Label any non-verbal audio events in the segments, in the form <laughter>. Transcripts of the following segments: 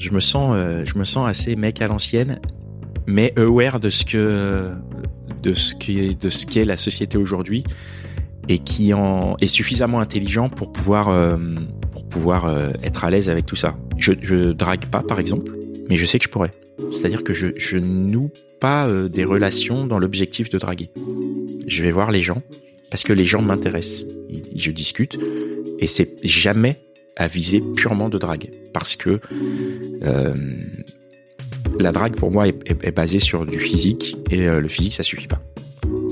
Je me sens, euh, je me sens assez mec à l'ancienne, mais aware de ce que, de ce qui est, de ce qu'est la société aujourd'hui et qui en est suffisamment intelligent pour pouvoir, euh, pour pouvoir euh, être à l'aise avec tout ça. Je, je drague pas, par exemple, mais je sais que je pourrais. C'est-à-dire que je, je noue pas euh, des relations dans l'objectif de draguer. Je vais voir les gens parce que les gens m'intéressent. Je discute et c'est jamais à viser purement de drague parce que euh, la drague pour moi est, basée sur du physique et euh, le physique ça suffit pas.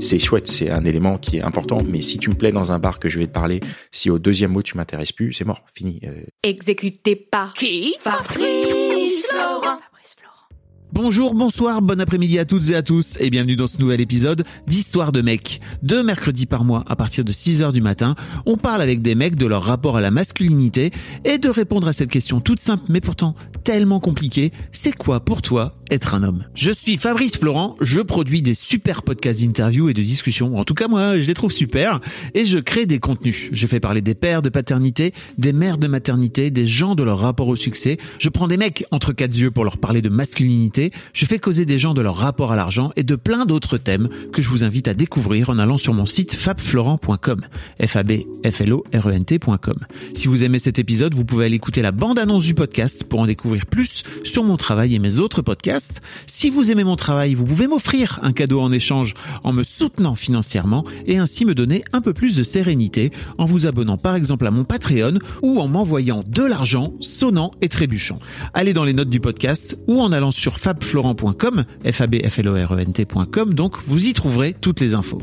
C'est chouette, c'est un élément qui est important, mais si tu me plais dans un bar que je vais te parler, si au deuxième mot tu m'intéresses plus, c'est mort, fini. Euh, Exécuté par qui? Fabrice Florent. Bonjour, bonsoir, bon après-midi à toutes et à tous et bienvenue dans ce nouvel épisode d'Histoire de mecs. Deux mercredis par mois à partir de 6h du matin, on parle avec des mecs de leur rapport à la masculinité et de répondre à cette question toute simple mais pourtant tellement compliquée, c'est quoi pour toi être un homme? Je suis Fabrice Florent, je produis des super podcasts d'interviews et de discussions, en tout cas moi je les trouve super, et je crée des contenus. Je fais parler des pères de paternité, des mères de maternité, des gens de leur rapport au succès, je prends des mecs entre quatre yeux pour leur parler de masculinité, je fais causer des gens de leur rapport à l'argent et de plein d'autres thèmes que je vous invite à découvrir en allant sur mon site fabflorent.com, f e. Si vous aimez cet épisode, vous pouvez aller écouter la bande-annonce du podcast pour en découvrir plus sur mon travail et mes autres podcasts. Si vous aimez mon travail, vous pouvez m'offrir un cadeau en échange en me soutenant financièrement et ainsi me donner un peu plus de sérénité en vous abonnant par exemple à mon Patreon ou en m'envoyant de l'argent sonnant et trébuchant. Allez dans les notes du podcast ou en allant sur fabflorent.com, f a b f l o r e n t.com donc vous y trouverez toutes les infos.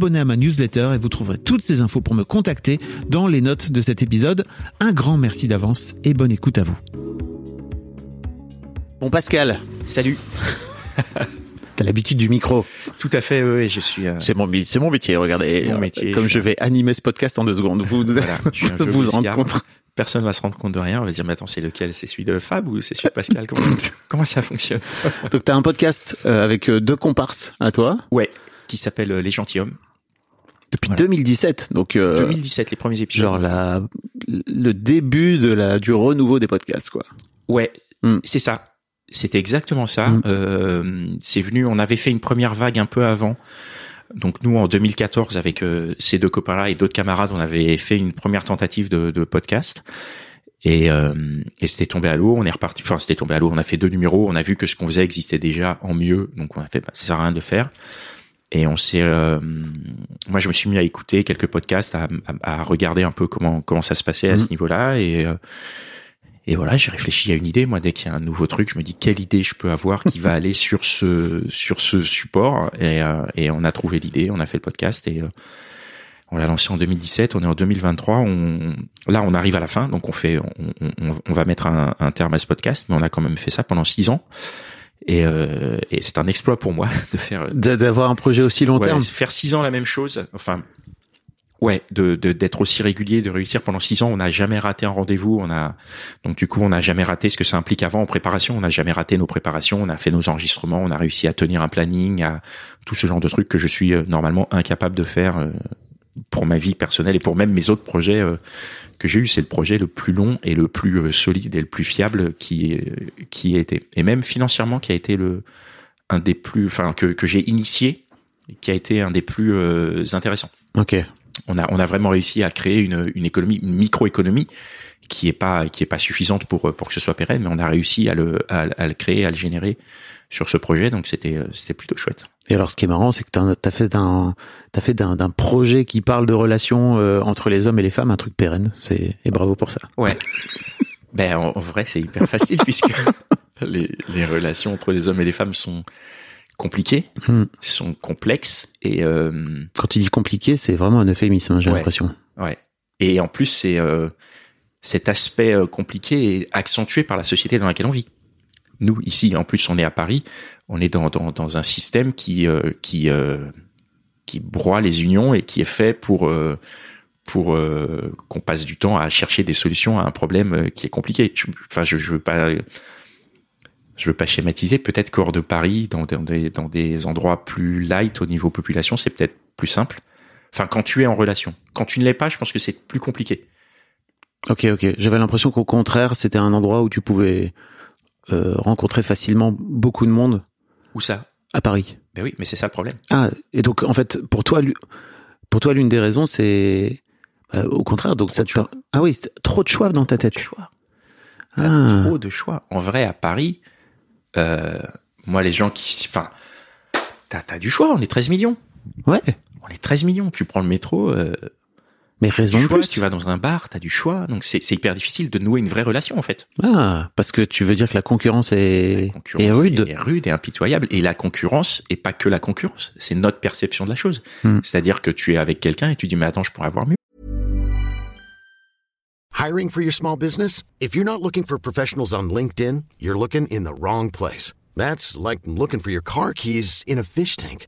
à ma newsletter et vous trouverez toutes ces infos pour me contacter dans les notes de cet épisode. Un grand merci d'avance et bonne écoute à vous. Bon Pascal, Salut. <laughs> t'as l'habitude du micro. Tout à fait, oui, je suis. euh, C'est mon, c'est mon métier, regardez. C'est mon métier. Comme je vais animer ce podcast en deux secondes. Vous, voilà, je <laughs> vous vous rendre compte. Personne va se rendre compte de rien. On va dire, mais attends, c'est lequel? C'est celui de Fab ou c'est celui de Pascal? Comment, <laughs> comment ça fonctionne? Donc t'as un podcast euh, avec euh, deux comparses à toi Ouais, qui s'appelle Les Gentilshommes. Depuis Voilà. 2017. Donc euh, 2017, les premiers épisodes. genre la, le début de la du renouveau des podcasts quoi. Ouais, Hmm. c'est ça. C'était exactement ça. Hmm. Euh, c'est venu. On avait fait une première vague un peu avant. Donc nous, en 2014, avec euh, ces deux copains-là et d'autres camarades, on avait fait une première tentative de, de podcast. Et, euh, et c'était tombé à l'eau. On est reparti. Enfin, c'était tombé à l'eau. On a fait deux numéros. On a vu que ce qu'on faisait existait déjà en mieux. Donc on a fait, bah, ça sert à rien de faire. Et on s'est, euh, moi, je me suis mis à écouter quelques podcasts, à, à- à regarder un peu comment comment ça se passait à Mhm. ce niveau-là. Et euh, et voilà, j'ai réfléchi à une idée. Moi, dès qu'il y a un nouveau truc, je me dis quelle idée je peux avoir qui va <laughs> aller sur ce sur ce support. Et, euh, et on a trouvé l'idée, on a fait le podcast et euh, on l'a lancé en 2017. On est en 2023. On, là, on arrive à la fin, donc on fait, on, on, on va mettre un, un terme à ce podcast, mais on a quand même fait ça pendant six ans. Et, euh, et c'est un exploit pour moi <laughs> de faire D- D'avoir un projet aussi long Ouais, terme. faire six ans la même chose. Enfin, ouais, de de- d'être aussi régulier, de réussir pendant six ans. On n'a jamais raté un rendez-vous. On a donc du coup, on n'a jamais raté ce que ça implique avant en préparation. On n'a jamais raté nos préparations. On a fait nos enregistrements. On a réussi à tenir un planning, à tout ce genre de trucs que je suis euh, normalement incapable de faire euh, pour ma vie personnelle et pour même mes autres projets euh, que j'ai eu. C'est le projet le plus long et le plus euh, solide et le plus fiable qui euh, qui a été et même financièrement qui a été le un des plus, enfin que que j'ai initié qui a été un des plus euh, intéressants. Ok. on a on a vraiment réussi à créer une, une économie, une microéconomie qui est pas qui est pas suffisante pour pour que ce soit pérenne, mais on a réussi à le à, à le créer, à le générer sur ce projet, donc c'était c'était plutôt chouette. Et alors, ce qui est marrant, c'est que t'as as fait d'un t'as fait d'un projet qui parle de relations euh, entre les hommes et les femmes un truc pérenne. C'est et bravo pour ça. Ouais. <laughs> ben en, en vrai, c'est hyper facile puisque <laughs> les les relations entre les hommes et les femmes sont compliquées, Hmm. sont complexes et euh, Quand tu dis compliqué, c'est vraiment un euphémisme, hein, j'ai Ouais. l'impression. Ouais. Et en plus, c'est euh, cet aspect compliqué est accentué par la société dans laquelle on vit. Nous, ici, en plus, on est à Paris, on est dans, un système qui, euh, euh, qui broie les unions et qui est fait pour, euh, qu'on passe du temps à chercher des solutions à un problème qui est compliqué. Je, enfin, je, je veux pas, schématiser. Peut-être qu'hors de Paris, dans, des, endroits plus light au niveau population, c'est peut-être plus simple. Enfin, quand tu es en relation. Quand tu ne l'es pas, je pense que c'est plus compliqué. Ok, ok. J'avais l'impression qu'au contraire, c'était un endroit où tu pouvais rencontrer facilement beaucoup de monde Où ça? À Paris. Ben oui, mais c'est ça le problème. Ah, et donc en fait, pour toi, pour toi, l'une des raisons, c'est euh, au contraire. Donc ça de choix. ah oui, trop de choix dans ta tête. Choix. Ah. Trop de choix. En vrai, à Paris, euh, moi, les gens qui, enfin, t'as, t'as du choix. On est 13 millions. Ouais, On est 13 millions. Tu prends le métro, euh, mais raison du de choix. plus. Tu vas dans un bar, t'as du choix. Donc c'est, c'est hyper difficile de nouer une vraie relation en fait. Ah, parce que tu veux dire que la concurrence est, La concurrence est rude. est rude et impitoyable. Et la concurrence est pas que la concurrence, c'est notre perception de la chose. Hmm. C'est-à-dire que tu es avec quelqu'un et tu dis mais attends, je pourrais avoir mieux. Hiring for your small business? If you're not looking for professionals on LinkedIn, you're looking in the wrong place. That's like looking for your car keys in a fish tank.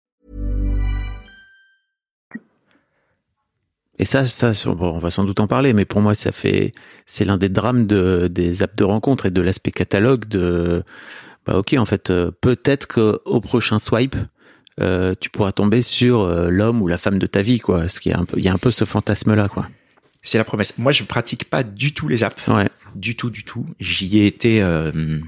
Et ça, ça, bon, on va sans doute en parler, mais pour moi, ça fait, c'est l'un des drames de, des apps de rencontre et de l'aspect catalogue de, bah, ok, en fait, euh, peut-être qu'au prochain swipe, euh, tu pourras tomber sur euh, l'homme ou la femme de ta vie, quoi. Ce qui est un peu, il y a un peu ce fantasme-là, quoi. C'est la promesse. Moi, je pratique pas du tout les apps. Ouais. Du tout, du tout. J'y ai été euh,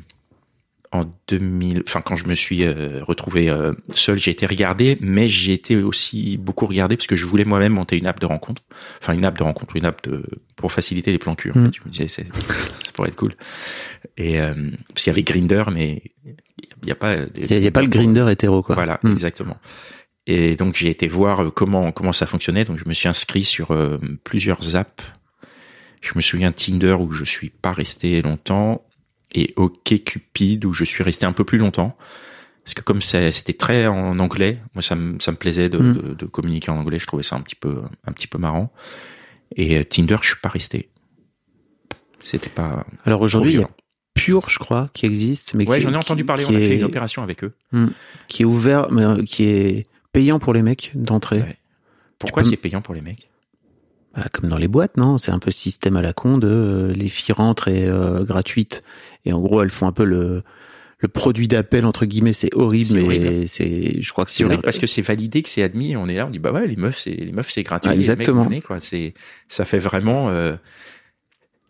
en 2000. Enfin, quand je me suis euh, retrouvé euh, seul, j'ai été regardé, mais j'ai été aussi beaucoup regardé parce que je voulais moi-même monter une app de rencontre. Enfin, une app de rencontre, une app de pour faciliter les plans cul. En Mm. fait, je me disais, c'est, ça pourrait être cool. Et euh, parce qu'il y avait Grinder, mais il n'y a pas. Il y y a pas le grinder hétéro, quoi. Voilà, Hmm. exactement. Et donc j'ai été voir euh, comment comment ça fonctionnait. Donc je me suis inscrit sur euh, plusieurs apps. Je me souviens Tinder où je suis pas resté longtemps et OkCupid où je suis resté un peu plus longtemps. Parce que comme c'était très en anglais, moi ça me ça me plaisait de, Mm. de, de communiquer en anglais. Je trouvais ça un petit peu un petit peu marrant. Et euh, Tinder, je suis pas resté. C'était pas. Alors aujourd'hui, il y a. Pure, je crois, qui existe, mais Ouais, j'en ai entendu parler. On a fait une opération avec eux. qui est ouvert, mais euh, qui est payant pour les mecs d'entrée. Ouais. Pourquoi peux- c'est payant pour les mecs? Bah, comme dans les boîtes, non? C'est un peu système à la con de euh, les filles rentrent et euh, gratuites et en gros elles font un peu le le produit d'appel entre guillemets. C'est horrible, C'est mais c'est je crois que C'est horrible parce que c'est validé, que c'est admis. On est là, on dit bah ouais, les meufs, c'est les meufs, c'est gratuit. Ah, les mecs, exactement. venez, quoi. C'est ça fait vraiment, euh,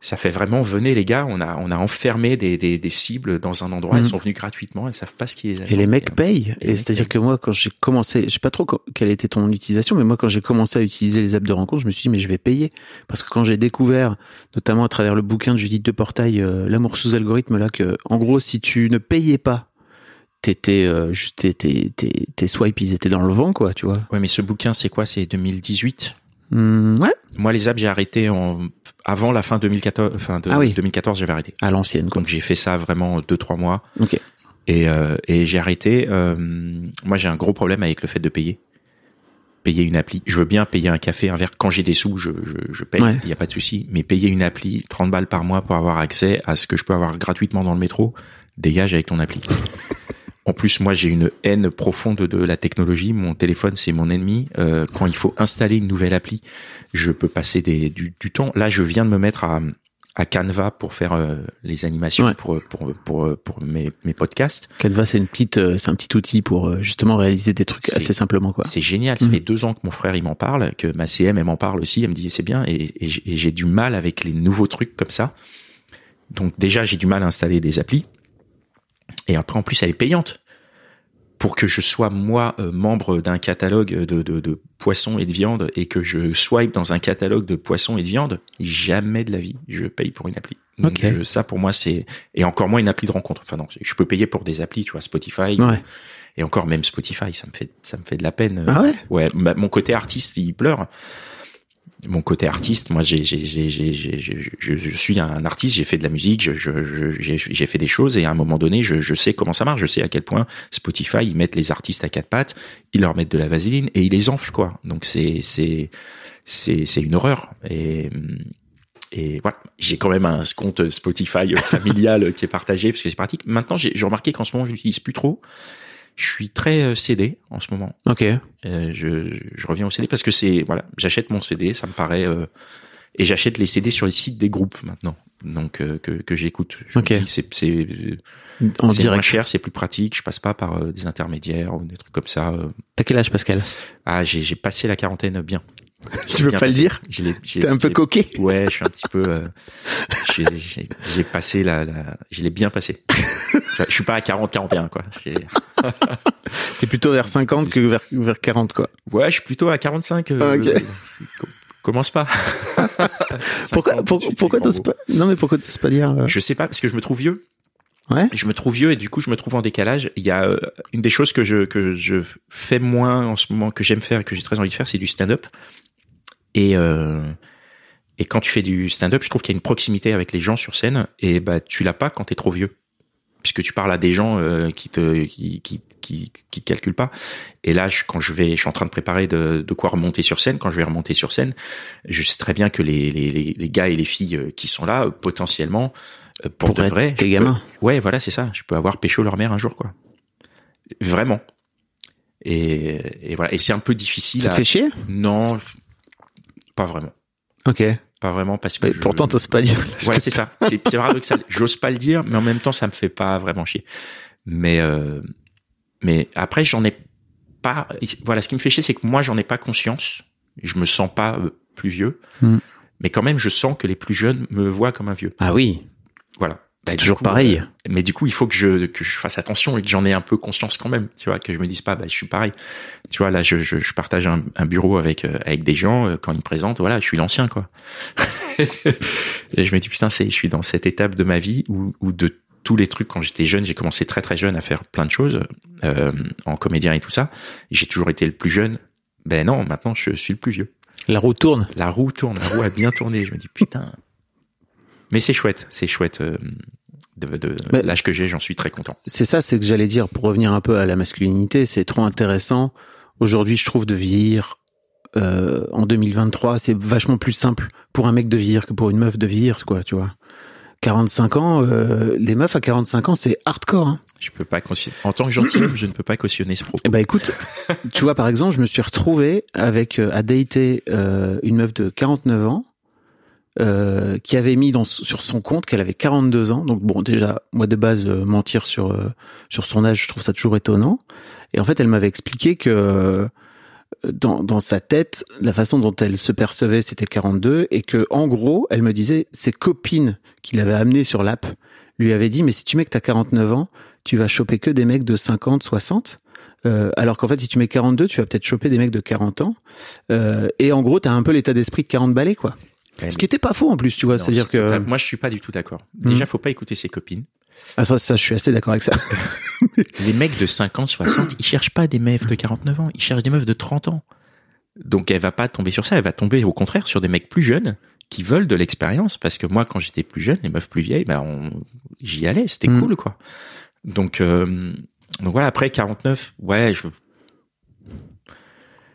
ça fait vraiment venez les gars. On a on a enfermé des, des, des cibles dans un endroit. Mhm. Ils sont venus gratuitement. Ils savent pas ce qui est. et les mecs payent. Et les c'est-à-dire que moi, quand j'ai commencé, je sais pas trop quelle était ton utilisation, mais moi, quand j'ai commencé à utiliser les apps de rencontre, je me suis dit, mais je vais payer. Parce que quand j'ai découvert, notamment à travers le bouquin de Judith de Portail, euh, L'amour sous algorithme, là, que, en gros, si tu ne payais pas, t'étais, euh, juste, tes, tes, tes, tes swipes, ils étaient dans le vent, quoi, tu vois. Ouais, mais ce bouquin, c'est quoi? C'est 2018. Hmm, ouais. Moi, les apps, j'ai arrêté en avant la fin 2014. Enfin, de, Ah oui. 2014, j'avais arrêté. À l'ancienne. Donc j'ai fait ça vraiment deux trois mois. Ok. Et, euh, et j'ai arrêté. euh, moi, j'ai un gros problème avec le fait de payer. Payer une appli. Je veux bien payer un café, un verre. Quand j'ai des sous, je, je, je paye. Il Ouais. n'y a pas de souci. Mais payer une appli, 30 balles par mois pour avoir accès à ce que je peux avoir gratuitement dans le métro, dégage avec ton appli. En plus, moi, j'ai une haine profonde de la technologie. Mon téléphone, c'est mon ennemi. Euh, quand il faut installer une nouvelle appli, je peux passer des, du, du temps. Là, je viens de me mettre à, à Canva pour faire euh, les animations Ouais. pour, pour, pour, pour mes, mes podcasts. Canva, c'est une petite, euh, c'est un petit outil pour euh, justement réaliser des trucs assez simplement, quoi. C'est génial. Ça Mhm. fait deux ans que mon frère il m'en parle, que ma CM elle m'en parle aussi. Elle me dit c'est bien et, et j'ai du mal avec les nouveaux trucs comme ça. Donc déjà j'ai du mal à installer des applis. Et après en plus elle est payante. Pour que je sois moi euh, membre d'un catalogue de, de, de poissons et de viande et que je swipe dans un catalogue de poissons et de viande, jamais de la vie je paye pour une appli. Donc je- ça pour moi c'est et encore moins une appli de rencontre. Enfin non, je peux payer pour des applis, tu vois, Spotify. Ouais. Et encore même Spotify, ça me fait ça me fait de la peine. Ah ouais? Ouais, ma- mon côté artiste, il pleure. Mon côté artiste, moi, j'ai, j'ai, j'ai, je, je suis un artiste, j'ai fait de la musique, j'ai, fait des choses et à un moment donné, je, sais comment ça marche, je sais à quel point Spotify, ils mettent les artistes à quatre pattes, ils leur mettent de la vaseline et ils les enflent, quoi. Donc c'est, c'est, c'est, une horreur. Et, voilà, j'ai quand même un compte Spotify familial qui est partagé parce que c'est pratique. Maintenant, j'ai, j'ai remarqué qu'en ce moment, je l'utilise plus trop. Je suis très euh, CD en ce moment. Ok. Euh, je, je reviens au CD parce que c'est voilà, j'achète mon CD, ça me paraît euh, et j'achète les CD sur les sites des groupes maintenant, donc euh, que, que j'écoute. Je me Ok. dis, C'est c'est En c'est moins direct. cher, c'est plus pratique. Je passe pas par euh, des intermédiaires ou des trucs comme ça. euh. T'as quel âge, Pascal? Ah, j'ai passé la quarantaine bien. Tu veux pas le dire Je T'es un peu coquet. Ouais, je suis un petit peu. euh, j'ai- passé la, la je l'ai bien passé. je suis pas à 40 41 quoi. <laughs> T'es plutôt vers 50 que vers, vers 40, quoi. Ouais, je suis plutôt à 45. euh, Ah, ok. euh, Commence pas. <laughs> Pourquoi, 50, pour- pourquoi t'oses pas, non, mais pourquoi t'oses pas dire, euh, Je sais pas, parce que je me trouve vieux. ouais? Je me trouve vieux et du coup, je me trouve en décalage. Il y a euh, une des choses que je, que je fais moins en ce moment, que j'aime faire et que j'ai très envie de faire, c'est du stand-up. Et, euh, et quand tu fais du stand-up, je trouve qu'il y a une proximité avec les gens sur scène et bah, tu l'as pas quand t'es trop vieux. Puisque tu parles à des gens euh, qui te qui, qui, qui, qui te calculent pas. Et là, je, quand je vais, je suis en train de préparer de, de quoi remonter sur scène. Quand je vais remonter sur scène, je sais très bien que les, les, les, les gars et les filles euh, qui sont là, euh, potentiellement, euh, pour Pourraient de vrai, tes gamins. peux- ouais, voilà, c'est ça. Je peux avoir pécho leur mère un jour, quoi. Vraiment. Et, et voilà. Et c'est un peu difficile. Ça te à- fait chier? Non, pas vraiment. Ok. Pas vraiment parce que. Mais je- Pourtant, t'oses pas dire. Ouais, c'est ça. C'est paradoxal. <laughs> J'ose pas le dire, mais en même temps, ça me fait pas vraiment chier. Mais euh, mais après, j'en ai pas. Voilà, ce qui me fait chier, c'est que moi, j'en ai pas conscience. Je me sens pas euh, plus vieux, Hmm. mais quand même, je sens que les plus jeunes me voient comme un vieux. Ah oui. Voilà. C'est Bah, du toujours coup, pareil. euh, mais du coup, il faut que je que je fasse attention et que j'en ai un peu conscience quand même. Tu vois, que je me dise pas, bah, je suis pareil. Tu vois, là, je je, je partage un, un bureau avec euh, avec des gens euh, quand ils me présentent. Voilà, je suis l'ancien, quoi. <laughs> et je me dis putain, c'est je suis dans cette étape de ma vie où où de tous les trucs quand j'étais jeune, j'ai commencé très très jeune à faire plein de choses euh, en comédien et tout ça. J'ai toujours été le plus jeune. Ben non, maintenant je suis le plus vieux. La roue tourne. La roue tourne, la roue a bien tourné. Je me dis putain. Mais c'est chouette, c'est chouette. euh, de, de l'âge que j'ai, j'en suis très content. C'est ça, c'est que j'allais dire, pour revenir un peu à la masculinité, c'est trop intéressant. Aujourd'hui, je trouve de vieillir euh, en 2023, c'est vachement plus simple pour un mec de vieillir que pour une meuf de vieillir, quoi, tu vois. 45 ans, euh, les meufs à 45 ans, c'est hardcore. Hein. Je peux pas cautionner. En tant que gentilhomme, je ne peux pas cautionner ce propos. Eh ben écoute, tu vois par exemple, je me suis retrouvé avec euh, à dater euh, une meuf de 49 ans euh, qui avait mis dans, sur son compte qu'elle avait 42 ans. Donc bon, déjà moi de base euh, mentir sur euh, sur son âge, je trouve ça toujours étonnant. Et en fait, elle m'avait expliqué que euh, dans dans sa tête, la façon dont elle se percevait, c'était 42 et que en gros, elle me disait ses copines qui l'avaient amenée sur l'app lui avaient dit mais si tu mets que t'as 49 ans, tu vas choper que des mecs de 50, 60 euh, alors qu'en fait, si tu mets 42, tu vas peut-être choper des mecs de 40 ans. Euh, et en gros, t'as un peu l'état d'esprit de 40 balais, quoi. Ouais, Ce qui était pas faux en plus, tu vois. C'est-à-dire c'est que Moi, je suis pas du tout d'accord. Déjà, faut pas écouter ses copines. ah, ça, ça, je suis assez d'accord avec ça. <laughs> Les mecs de 50, 60, ils cherchent pas des meufs de 49 ans, ils cherchent des meufs de 30 ans. Donc, elle va pas tomber sur ça, elle va tomber au contraire sur des mecs plus jeunes qui veulent de l'expérience. Parce que moi, quand j'étais plus jeune, les meufs plus vieilles, ben, on... j'y allais, c'était Mm. cool, quoi. Donc, euh, donc voilà, après 49, ouais, je,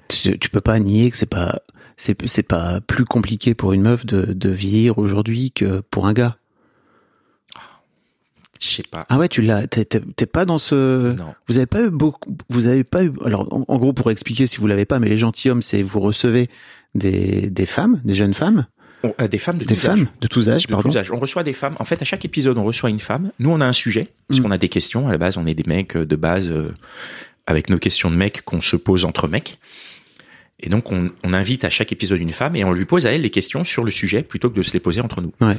tu, tu peux pas nier que c'est pas, c'est, c'est pas plus compliqué pour une meuf de, de vieillir aujourd'hui que pour un gars. je sais pas. Ah ouais, tu l'as, t'es, pas dans ce, Non. vous avez pas eu beaucoup, vous avez pas eu, alors en, en gros pour expliquer si vous l'avez pas, mais les gentilshommes, c'est vous recevez des, des femmes, des jeunes femmes, On- euh, des femmes de Des tous femmes âges. de tous âges, De pardon. tous âges. On reçoit des femmes. En fait, à chaque épisode, on reçoit une femme. Nous, on a un sujet, parce Mm. qu'on a des questions. À la base, on est des mecs euh, de base, euh, avec nos questions de mecs qu'on se pose entre mecs. Et donc, on, on invite à chaque épisode une femme et on lui pose à elle les questions sur le sujet plutôt que de se les poser entre nous. Ouais.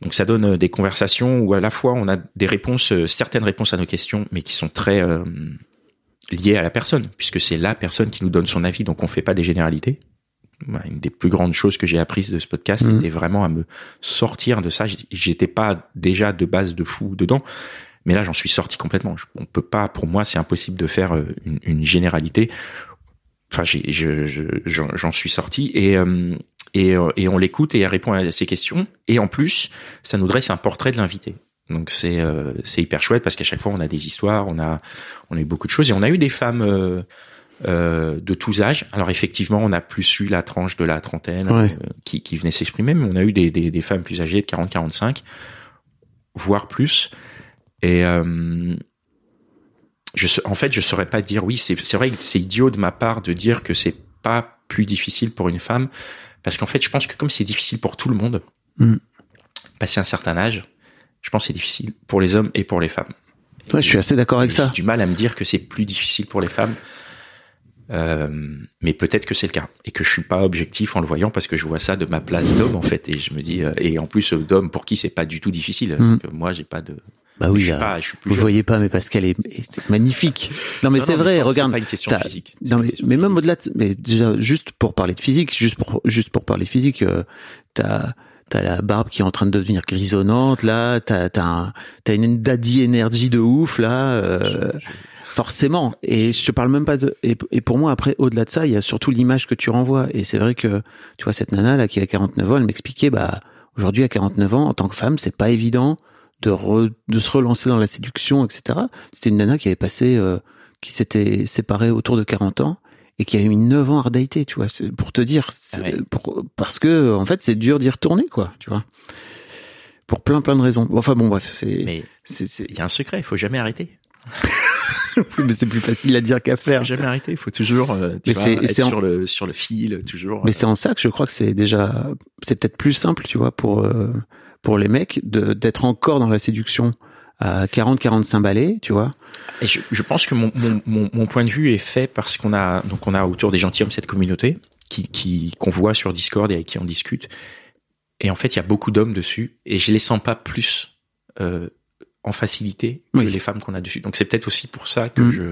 Donc, ça donne euh, des conversations où à la fois on a des réponses, euh, certaines réponses à nos questions, mais qui sont très euh, liées à la personne, puisque c'est la personne qui nous donne son avis. Donc, on fait pas des généralités. Voilà, Une des plus grandes choses que j'ai apprises de ce podcast, Mhm. c'était vraiment à me sortir de ça. J'étais pas déjà de base de fou dedans, mais là j'en suis sorti complètement. On peut pas, pour moi, c'est impossible de faire une, une généralité. Enfin, j'en suis sorti et euh, et, euh, et on l'écoute et elle répond à ses questions. Et en plus, ça nous dresse un portrait de l'invité. Donc c'est euh, c'est hyper chouette parce qu'à chaque fois on a des histoires, on a on a eu beaucoup de choses et on a eu des femmes. euh, de tous âges. Alors effectivement, on a plus eu la tranche de la trentaine Ouais. qui, qui venait s'exprimer, mais on a eu des, des, des femmes plus âgées de 40-45, voire plus. Et je, en fait, je saurais pas dire oui. C'est vrai que c'est idiot de ma part de dire que c'est pas plus difficile pour une femme, parce qu'en fait, je pense que comme c'est difficile pour tout le monde, Mm. passer un certain âge, je pense que c'est difficile pour les hommes et pour les femmes. Ouais, je suis assez d'accord avec J'ai ça. du mal à me dire que c'est plus difficile pour les femmes. Euh, mais peut-être que c'est le cas et que je suis pas objectif en le voyant parce que je vois ça de ma place d'homme en fait et je me dis euh, et en plus euh, d'homme pour qui c'est pas du tout difficile Mm. que moi j'ai pas de Bah oui, je suis pas je suis plus vous jeune. voyez pas, mais Pascal est, est magnifique. Non, mais c'est vrai, ça, regarde. c'est pas une question physique Non, mais, question mais même au-delà de, mais déjà, juste pour parler de physique, juste pour, juste pour parler physique, euh, t'as, t'as la barbe qui est en train de devenir grisonnante, là, t'as, t'as un- t'as une daddy énergie de ouf, là, euh, forcément. Et je te parle même pas de, et, et pour moi, après, au-delà de ça, il y a surtout l'image que tu renvoies. Et c'est vrai que, tu vois, cette nana, là, qui a 49 ans, elle m'expliquait, bah, aujourd'hui, à 49 ans, en tant que femme, c'est pas évident de, re- de se relancer dans la séduction, etc. C'était une nana qui avait passé, euh, qui s'était séparée autour de 40 ans et qui a eu 9 ans à redater, tu vois, pour te dire, Ah ouais. pour- parce que en fait c'est dur d'y retourner, quoi, tu vois, pour plein plein de raisons. Enfin bon, bref, c'est il y a un secret il faut jamais arrêter <laughs> mais c'est plus facile à dire qu'à il faire. faut jamais arrêter il faut toujours euh, tu vois, c'est- être en- sur le sur le fil toujours Mais euh, c'est en ça que je crois que c'est déjà, c'est peut-être plus simple, tu vois, pour euh, pour les mecs d'être encore dans la séduction à 40-45 balais, tu vois. Et je, je pense que mon, mon, mon, point de vue est fait parce qu'on a donc on a autour des gentilshommes cette communauté qui qui qu'on voit sur Discord et avec qui on discute. Et en fait, il y a beaucoup d'hommes dessus et je les sens pas plus euh, en facilité que Oui. les femmes qu'on a dessus. Donc c'est peut-être aussi pour ça que Mhm. je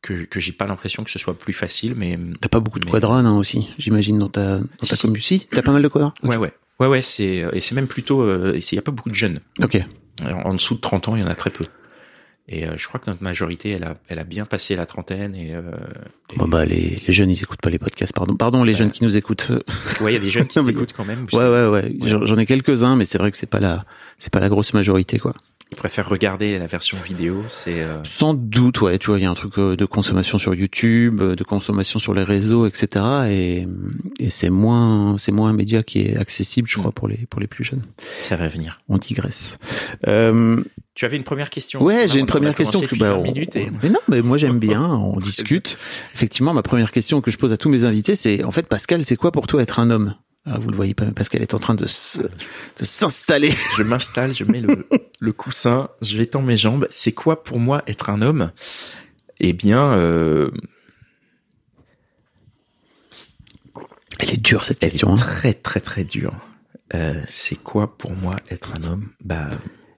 que que j'ai pas l'impression que ce soit plus facile, mais T'as pas beaucoup de quadrones hein, aussi, j'imagine dans ta dans Si, ta si. t'as pas mal de quadrones. ouais ouais ouais ouais c'est et c'est même plutôt euh, il y a pas beaucoup de jeunes. Ok. En, en dessous de 30 ans, il y en a très peu. Et euh, je crois que notre majorité, elle a, elle a bien passé la trentaine. Et, euh, et- Oh bah les, les jeunes ils écoutent pas les podcasts, pardon. Pardon les jeunes qui nous écoutent. ouais, il y a des jeunes <laughs> qui mais- écoutent quand même. Ouais ouais ouais, Ouais. J'en- j'en ai quelques uns mais c'est vrai que c'est pas la c'est pas la grosse majorité quoi. Ils préfèrent regarder la version vidéo. C'est euh, Sans doute ouais, tu vois, il y a un truc euh, de consommation sur YouTube, euh, de consommation sur les réseaux, etc. Et, et c'est moins c'est moins un média qui est accessible, je crois, pour les pour les plus jeunes. ça va venir. On digresse. Euh, Tu avais une première question. Ouais, j'ai une première question. Que, bah, 20 on- et- Mais non, mais moi j'aime bien, <laughs> on discute. Effectivement, ma première question que je pose à tous mes invités, c'est en fait, Pascal, c'est quoi pour toi être un homme? Alors, Vous le voyez pas, mais Pascal est en train de s'installer. <laughs> Je m'installe, je mets le, le coussin, je l'étends mes jambes. C'est quoi pour moi être un homme? Eh bien, euh, Elle est dure cette elle question. est hein. très très très dure. Euh, c'est quoi pour moi être un homme? Bah,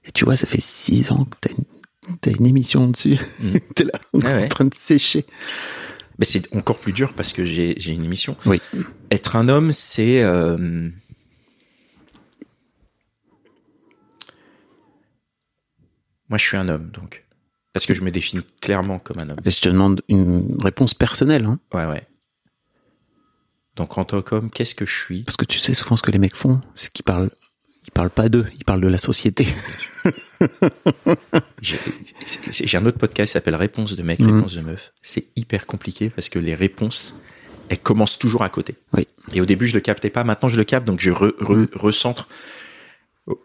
Et tu vois, ça fait six ans que t'as une, t'as une émission dessus. Mm. <laughs> T'es là, Ah ouais. en train de sécher. Mais c'est encore plus dur parce que j'ai j'ai une émission. Oui. Être un homme, c'est euh, moi je suis un homme donc parce que je me définis clairement comme un homme. Et je te demande une réponse personnelle, hein, Ouais ouais. Donc en tant qu'homme, qu'est-ce que je suis? Parce que tu sais souvent ce que les mecs font, c'est qu'ils parlent, ils parlent pas d'eux, ils parlent de la société. <laughs> J'ai un autre podcast qui s'appelle Réponse de mec, Mhm. Réponse de meuf. C'est hyper compliqué parce que les réponses elles commencent toujours à côté. Oui. Et au début je le captais pas, maintenant je le capte donc je re- re- Mhm. recentre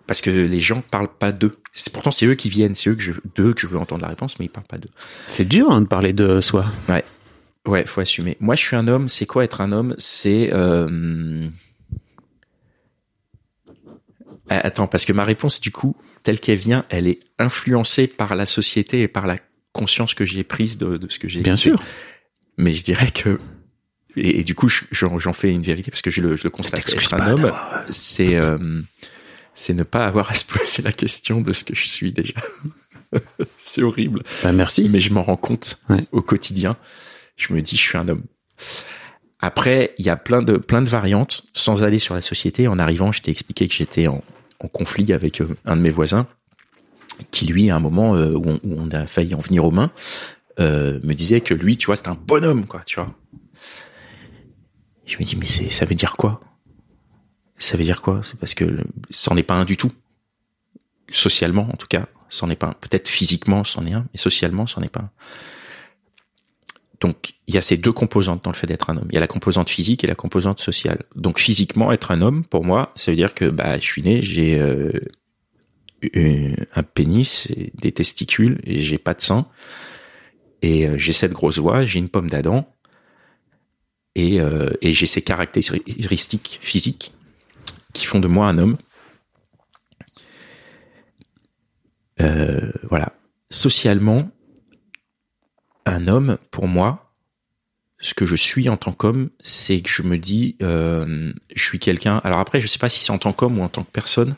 parce que les gens parlent pas d'eux. Pourtant c'est eux qui viennent, c'est eux que je d'eux que je veux entendre la réponse, mais ils parlent pas d'eux. C'est dur hein, de parler de soi. Ouais, faut assumer. Moi, je suis un homme. C'est quoi être un homme? C'est euh, Attends, parce que ma réponse, du coup, telle qu'elle vient, elle est influencée par la société et par la conscience que j'ai prise de, de ce que j'ai Bien fait. sûr. Mais je dirais que, et, et du coup, je- j'en fais une vérité parce que je le, je le constate. Être un homme, c'est euh, c'est ne pas avoir à se poser la question de ce que je suis déjà. <laughs> c'est horrible. Bah, merci. Mais je m'en rends compte Ouais. au quotidien. Je me dis, je suis un homme. Après, il y a plein de plein de variantes. Sans aller sur la société, en arrivant, je t'ai expliqué que j'étais en, en conflit avec euh, un de mes voisins, qui lui, à un moment euh, où, on, a failli en venir aux mains, euh, me disait que lui, tu vois, c'est un bonhomme, quoi, tu vois. Je me dis, mais ça veut dire quoi? Ça veut dire quoi? C'est parce que c'en est pas un du tout. Socialement, en tout cas, c'en est pas un. Peut-être physiquement, c'en est un, mais socialement, c'en est pas un. Donc, il y a ces deux composantes dans le fait d'être un homme. Il y a la composante physique et la composante sociale. Donc, physiquement, être un homme, pour moi, ça veut dire que bah, je suis né, j'ai euh, un pénis, des testicules, et j'ai pas de sein, et euh, j'ai cette grosse voix, j'ai une pomme d'Adam, et, euh, et j'ai ces caractéristiques physiques qui font de moi un homme. Voilà. Socialement, un homme, pour moi, ce que je suis en tant qu'homme, c'est que je me dis, euh, je suis quelqu'un. Alors après, je sais pas si c'est en tant qu'homme ou en tant que personne,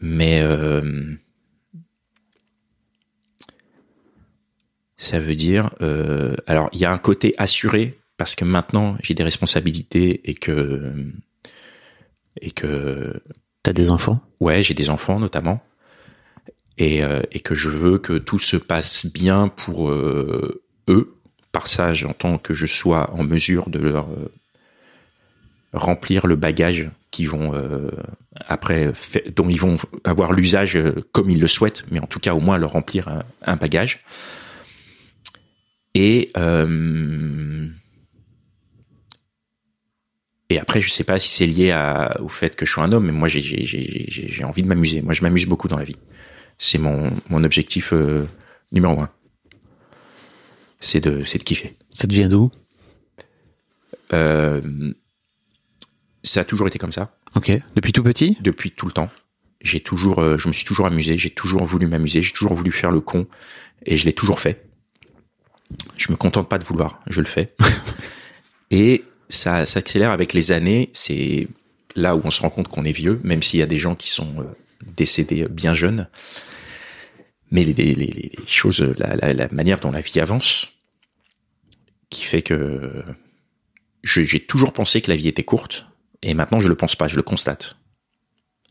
mais euh, ça veut dire. euh, alors, il y a un côté assuré parce que maintenant j'ai des responsabilités et que et que T'as des enfants? Ouais, j'ai des enfants notamment. Et, euh, et que je veux que tout se passe bien pour euh, eux. Par ça, j'entends que je sois en mesure de leur euh, remplir le bagage vont après, dont ils vont avoir l'usage comme ils le souhaitent, mais en tout cas au moins leur remplir un, bagage. Et après, je sais pas si c'est lié au fait que je suis un homme, mais moi, j'ai envie de m'amuser. Moi, je m'amuse beaucoup dans la vie. C'est mon, mon objectif euh, numéro un. C'est de, c'est de kiffer. Ça te vient d'où? Euh, ça a toujours été comme ça, Ok. Depuis tout petit? Depuis tout le temps. J'ai toujours, euh, je me suis toujours amusé. J'ai toujours voulu m'amuser. J'ai toujours voulu faire le con, et je l'ai toujours fait. Je me contente pas de vouloir, je le fais. <laughs> et ça s'accélère avec les années. C'est là où on se rend compte qu'on est vieux, même s'il y a des gens qui sont décédés bien jeunes. Mais les, les, choses, la, la, la manière dont la vie avance, qui fait que j'ai toujours pensé que la vie était courte, et maintenant je le pense pas, je le constate,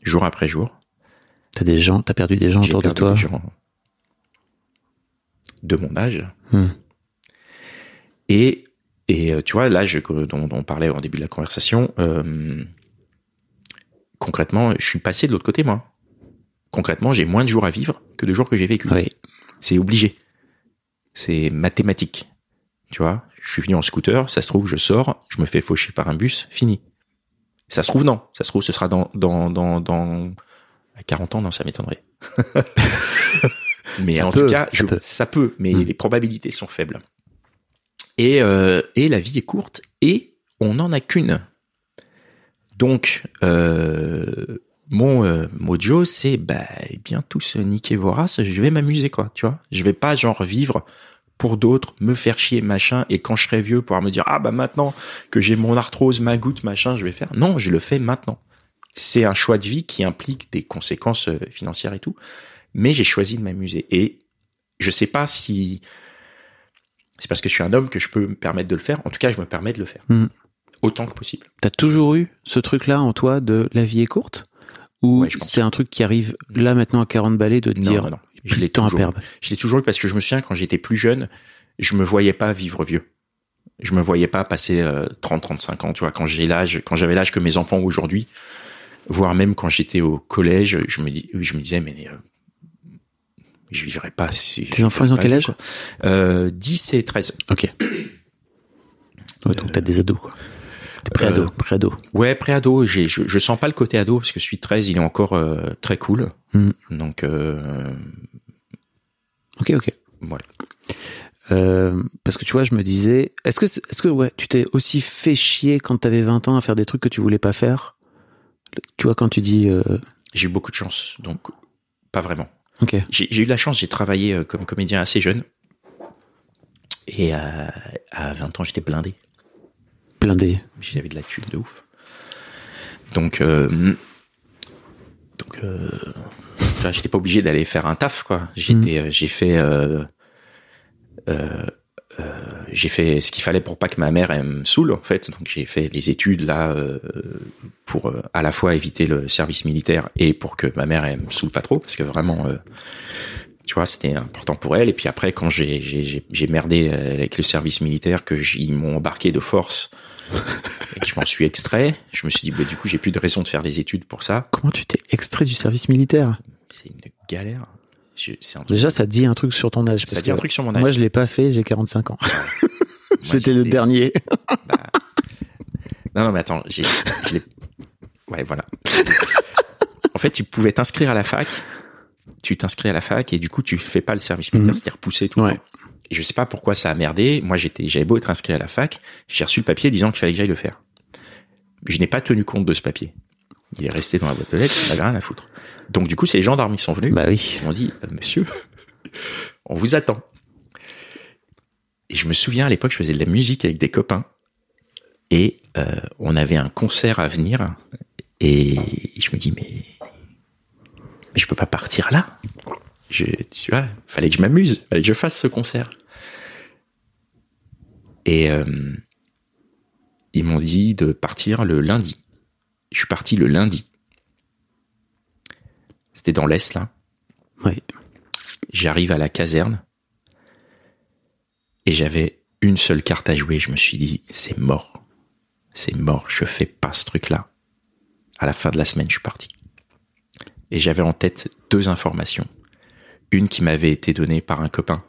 jour après jour. T'as des gens, t'as perdu des gens autour de toi des gens de mon âge. Hmm. Et, et euh, tu vois, l'âge dont, on parlait au début de la conversation, euh, concrètement, je suis passé de l'autre côté, moi. Concrètement, j'ai moins de jours à vivre que de jours que j'ai vécu. Oui. C'est obligé. C'est mathématique. Tu vois, je suis venu en scooter, ça se trouve, je sors, je me fais faucher par un bus, fini. Ça se trouve, non. Ça se trouve, ce sera dans, dans, dans, dans, à 40 ans, non, ça m'étonnerait. <laughs> mais Ça en peut, tout cas, ça je- peut. ça peut, mais Mm. les probabilités sont faibles. Et, euh, et la vie est courte et on n'en a qu'une. Donc, euh, mon euh, mojo, c'est bah, eh bien tous niquer vos races, je vais m'amuser quoi, tu vois. Je vais pas genre vivre pour d'autres, me faire chier machin, et quand je serai vieux, pouvoir me dire ah bah maintenant que j'ai mon arthrose, ma goutte machin, je vais faire. Non, je le fais maintenant. C'est un choix de vie qui implique des conséquences euh, financières et tout, mais j'ai choisi de m'amuser et je sais pas si c'est parce que je suis un homme que je peux me permettre de le faire. En tout cas, je me permets de le faire Mm. autant que possible. T'as toujours eu ce truc-là en toi de la vie est courte? Ou Ouais, c'est un truc qui arrive là maintenant à 40 balais de te Non, dire non, non. je l'ai temps à toujours. perdre Je l'ai toujours eu parce que je me souviens quand j'étais plus jeune, je me voyais pas vivre vieux. Je me voyais pas passer 30-35 ans, tu vois, quand j'ai l'âge, quand j'avais l'âge que mes enfants aujourd'hui, voire même quand j'étais au collège, je me dis, je me disais, mais euh, je vivrais pas. Si Tes enfants, ils ont quel âge? euh, 10 et 13. Ok. Ouais, donc t'as des ados quoi. T'es pré-ado, Euh, pré-ado. Ouais, pré-ado, j'ai, je, je sens pas le côté ado parce que celui de 13, il est encore euh, très cool. Mm. Donc, euh, Ok, ok. voilà. Euh, parce que tu vois, je me disais, est-ce que, est-ce que ouais, tu t'es aussi fait chier quand t'avais 20 ans à faire des trucs que tu voulais pas faire? Tu vois, quand tu dis. euh, J'ai eu beaucoup de chance, donc pas vraiment. Ok. J'ai eu de la chance, j'ai travaillé comme comédien assez jeune. Et euh, à 20 ans, j'étais blindé. Blindé. J'avais de la thune de ouf. Donc, euh, donc, euh, j'étais pas obligé d'aller faire un taf, quoi. J'étais, euh, j'ai fait, euh, j'ai fait ce qu'il fallait pour pas que ma mère elle me saoule, en fait. Donc, j'ai fait les études là pour à la fois éviter le service militaire et pour que ma mère elle me saoule pas trop, parce que vraiment. tu vois, c'était important pour elle. Et puis après, quand j'ai merdé avec le service militaire, que ils m'ont embarqué de force et que je m'en suis extrait, je me suis dit, bah, du coup, j'ai plus de raison de faire les études pour ça. Comment tu t'es extrait du service militaire? C'est une galère. Je- un. Déjà, ça dit un truc sur ton âge. ça parce dit un truc sur mon âge. Moi, je l'ai pas fait, j'ai 45 ans. <laughs> J'étais le dernier. bah, Non, non, mais attends, j'ai, Ouais, voilà. en fait, tu pouvais t'inscrire à la fac. Tu t'inscris à la fac et du coup, tu fais pas le service militaire, Mhm. c'était repoussé tout. le Ouais. temps. Et je sais pas pourquoi ça a merdé. Moi, j'étais, j'avais beau être inscrit à la fac, j'ai reçu le papier disant qu'il fallait que j'aille le faire. Je n'ai pas tenu compte de ce papier. Il est resté dans la boîte aux lettres, j'en avais rien à foutre. Donc, du coup, c'est les gendarmes qui sont venus. Bah oui. Ils m'ont dit, euh, monsieur, on vous attend. Et je me souviens, à l'époque, je faisais de la musique avec des copains. Et euh, on avait un concert à venir. Et je me dis, mais, mais je peux pas partir là. Je, tu vois, fallait que je m'amuse, fallait que je fasse ce concert. Et euh, ils m'ont dit de partir le lundi. Je suis parti le lundi. C'était dans l'Est, là. Oui. J'arrive à la caserne et j'avais une seule carte à jouer. Je me suis dit, c'est mort. C'est mort. Je fais pas ce truc-là. À la fin de la semaine, je suis parti. Et j'avais en tête deux informations. Une qui m'avait été donnée par un copain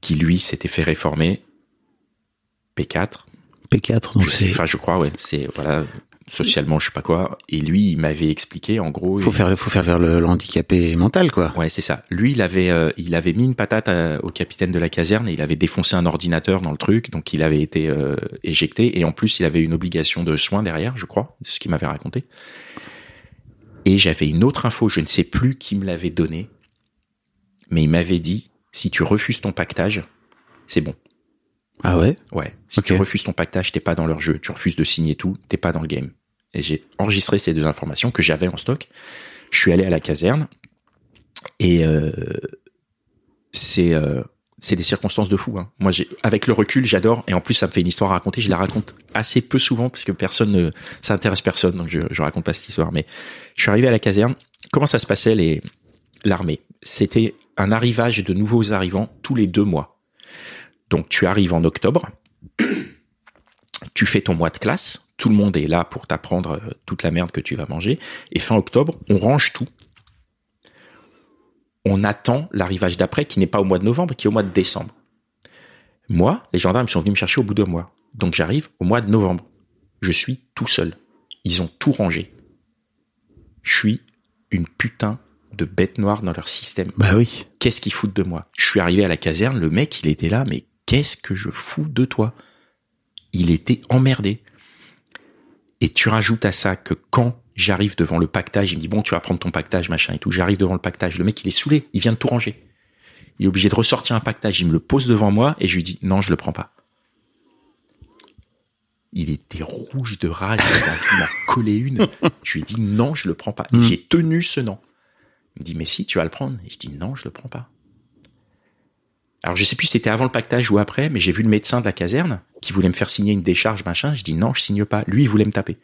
qui, lui, s'était fait réformer. P4. P4, donc c'est. enfin, je crois, ouais. C'est, voilà, socialement, je sais pas quoi. Et lui, il m'avait expliqué, en gros. Faut il- faire, faut faire vers le, le handicapé mental, quoi. Ouais, c'est ça. Lui, il avait, euh, il avait mis une patate à- au capitaine de la caserne et il avait défoncé un ordinateur dans le truc, donc il avait été euh, éjecté. Et en plus, il avait une obligation de soins derrière, je crois, de ce qu'il m'avait raconté. Et j'avais une autre info, je ne sais plus qui me l'avait donnée, mais il m'avait dit si tu refuses ton pactage, c'est bon. Ah ouais? Ouais. Si tu refuses ton pactage, t'es pas dans leur jeu. Tu refuses de signer tout, t'es pas dans le game. Et j'ai enregistré ces deux informations que j'avais en stock. Je suis allé à la caserne et euh, c'est euh, c'est des circonstances de fou. Hein. Moi, avec le recul, j'adore et en plus, ça me fait une histoire à raconter. Je la raconte assez peu souvent parce que personne ne ça intéresse personne, donc je je raconte pas cette histoire. Mais je suis arrivé à la caserne. Comment ça se passait l'armée? C'était un arrivage de nouveaux arrivants tous les deux mois. Donc tu arrives en octobre, <coughs> tu fais ton mois de classe, tout le monde est là pour t'apprendre euh, toute la merde que tu vas manger, et fin octobre, on range tout. On attend l'arrivage d'après qui n'est pas au mois de novembre, qui est au mois de décembre. Moi, les gendarmes sont venus me chercher au bout d'un mois. Donc j'arrive au mois de novembre. Je suis tout seul. Ils ont tout rangé. Je suis une putain de bête noire dans leur système Bah oui. qu'est-ce qu'ils foutent de moi? Je suis arrivé à la caserne, le mec, il était là, mais qu'est-ce que je fous de toi? Il était emmerdé. Et tu rajoutes à ça que quand j'arrive devant le pactage, il me dit bon, tu vas prendre ton pactage, machin et tout. J'arrive devant le pactage, le mec, il est saoulé, il vient de tout ranger. Il est obligé de ressortir un pactage, il me le pose devant moi et je lui dis non, je le prends pas. Il était rouge de rage, il m'en coller une. Je lui ai dit non, je le prends pas. Et Mm. j'ai tenu ce non. Il me dit, mais si, tu vas le prendre. Et je dis, non, je le prends pas. Alors, je sais plus si c'était avant le pactage ou après, mais j'ai vu le médecin de la caserne qui voulait me faire signer une décharge, machin. Je dis, non, je signe pas. Lui, il voulait me taper.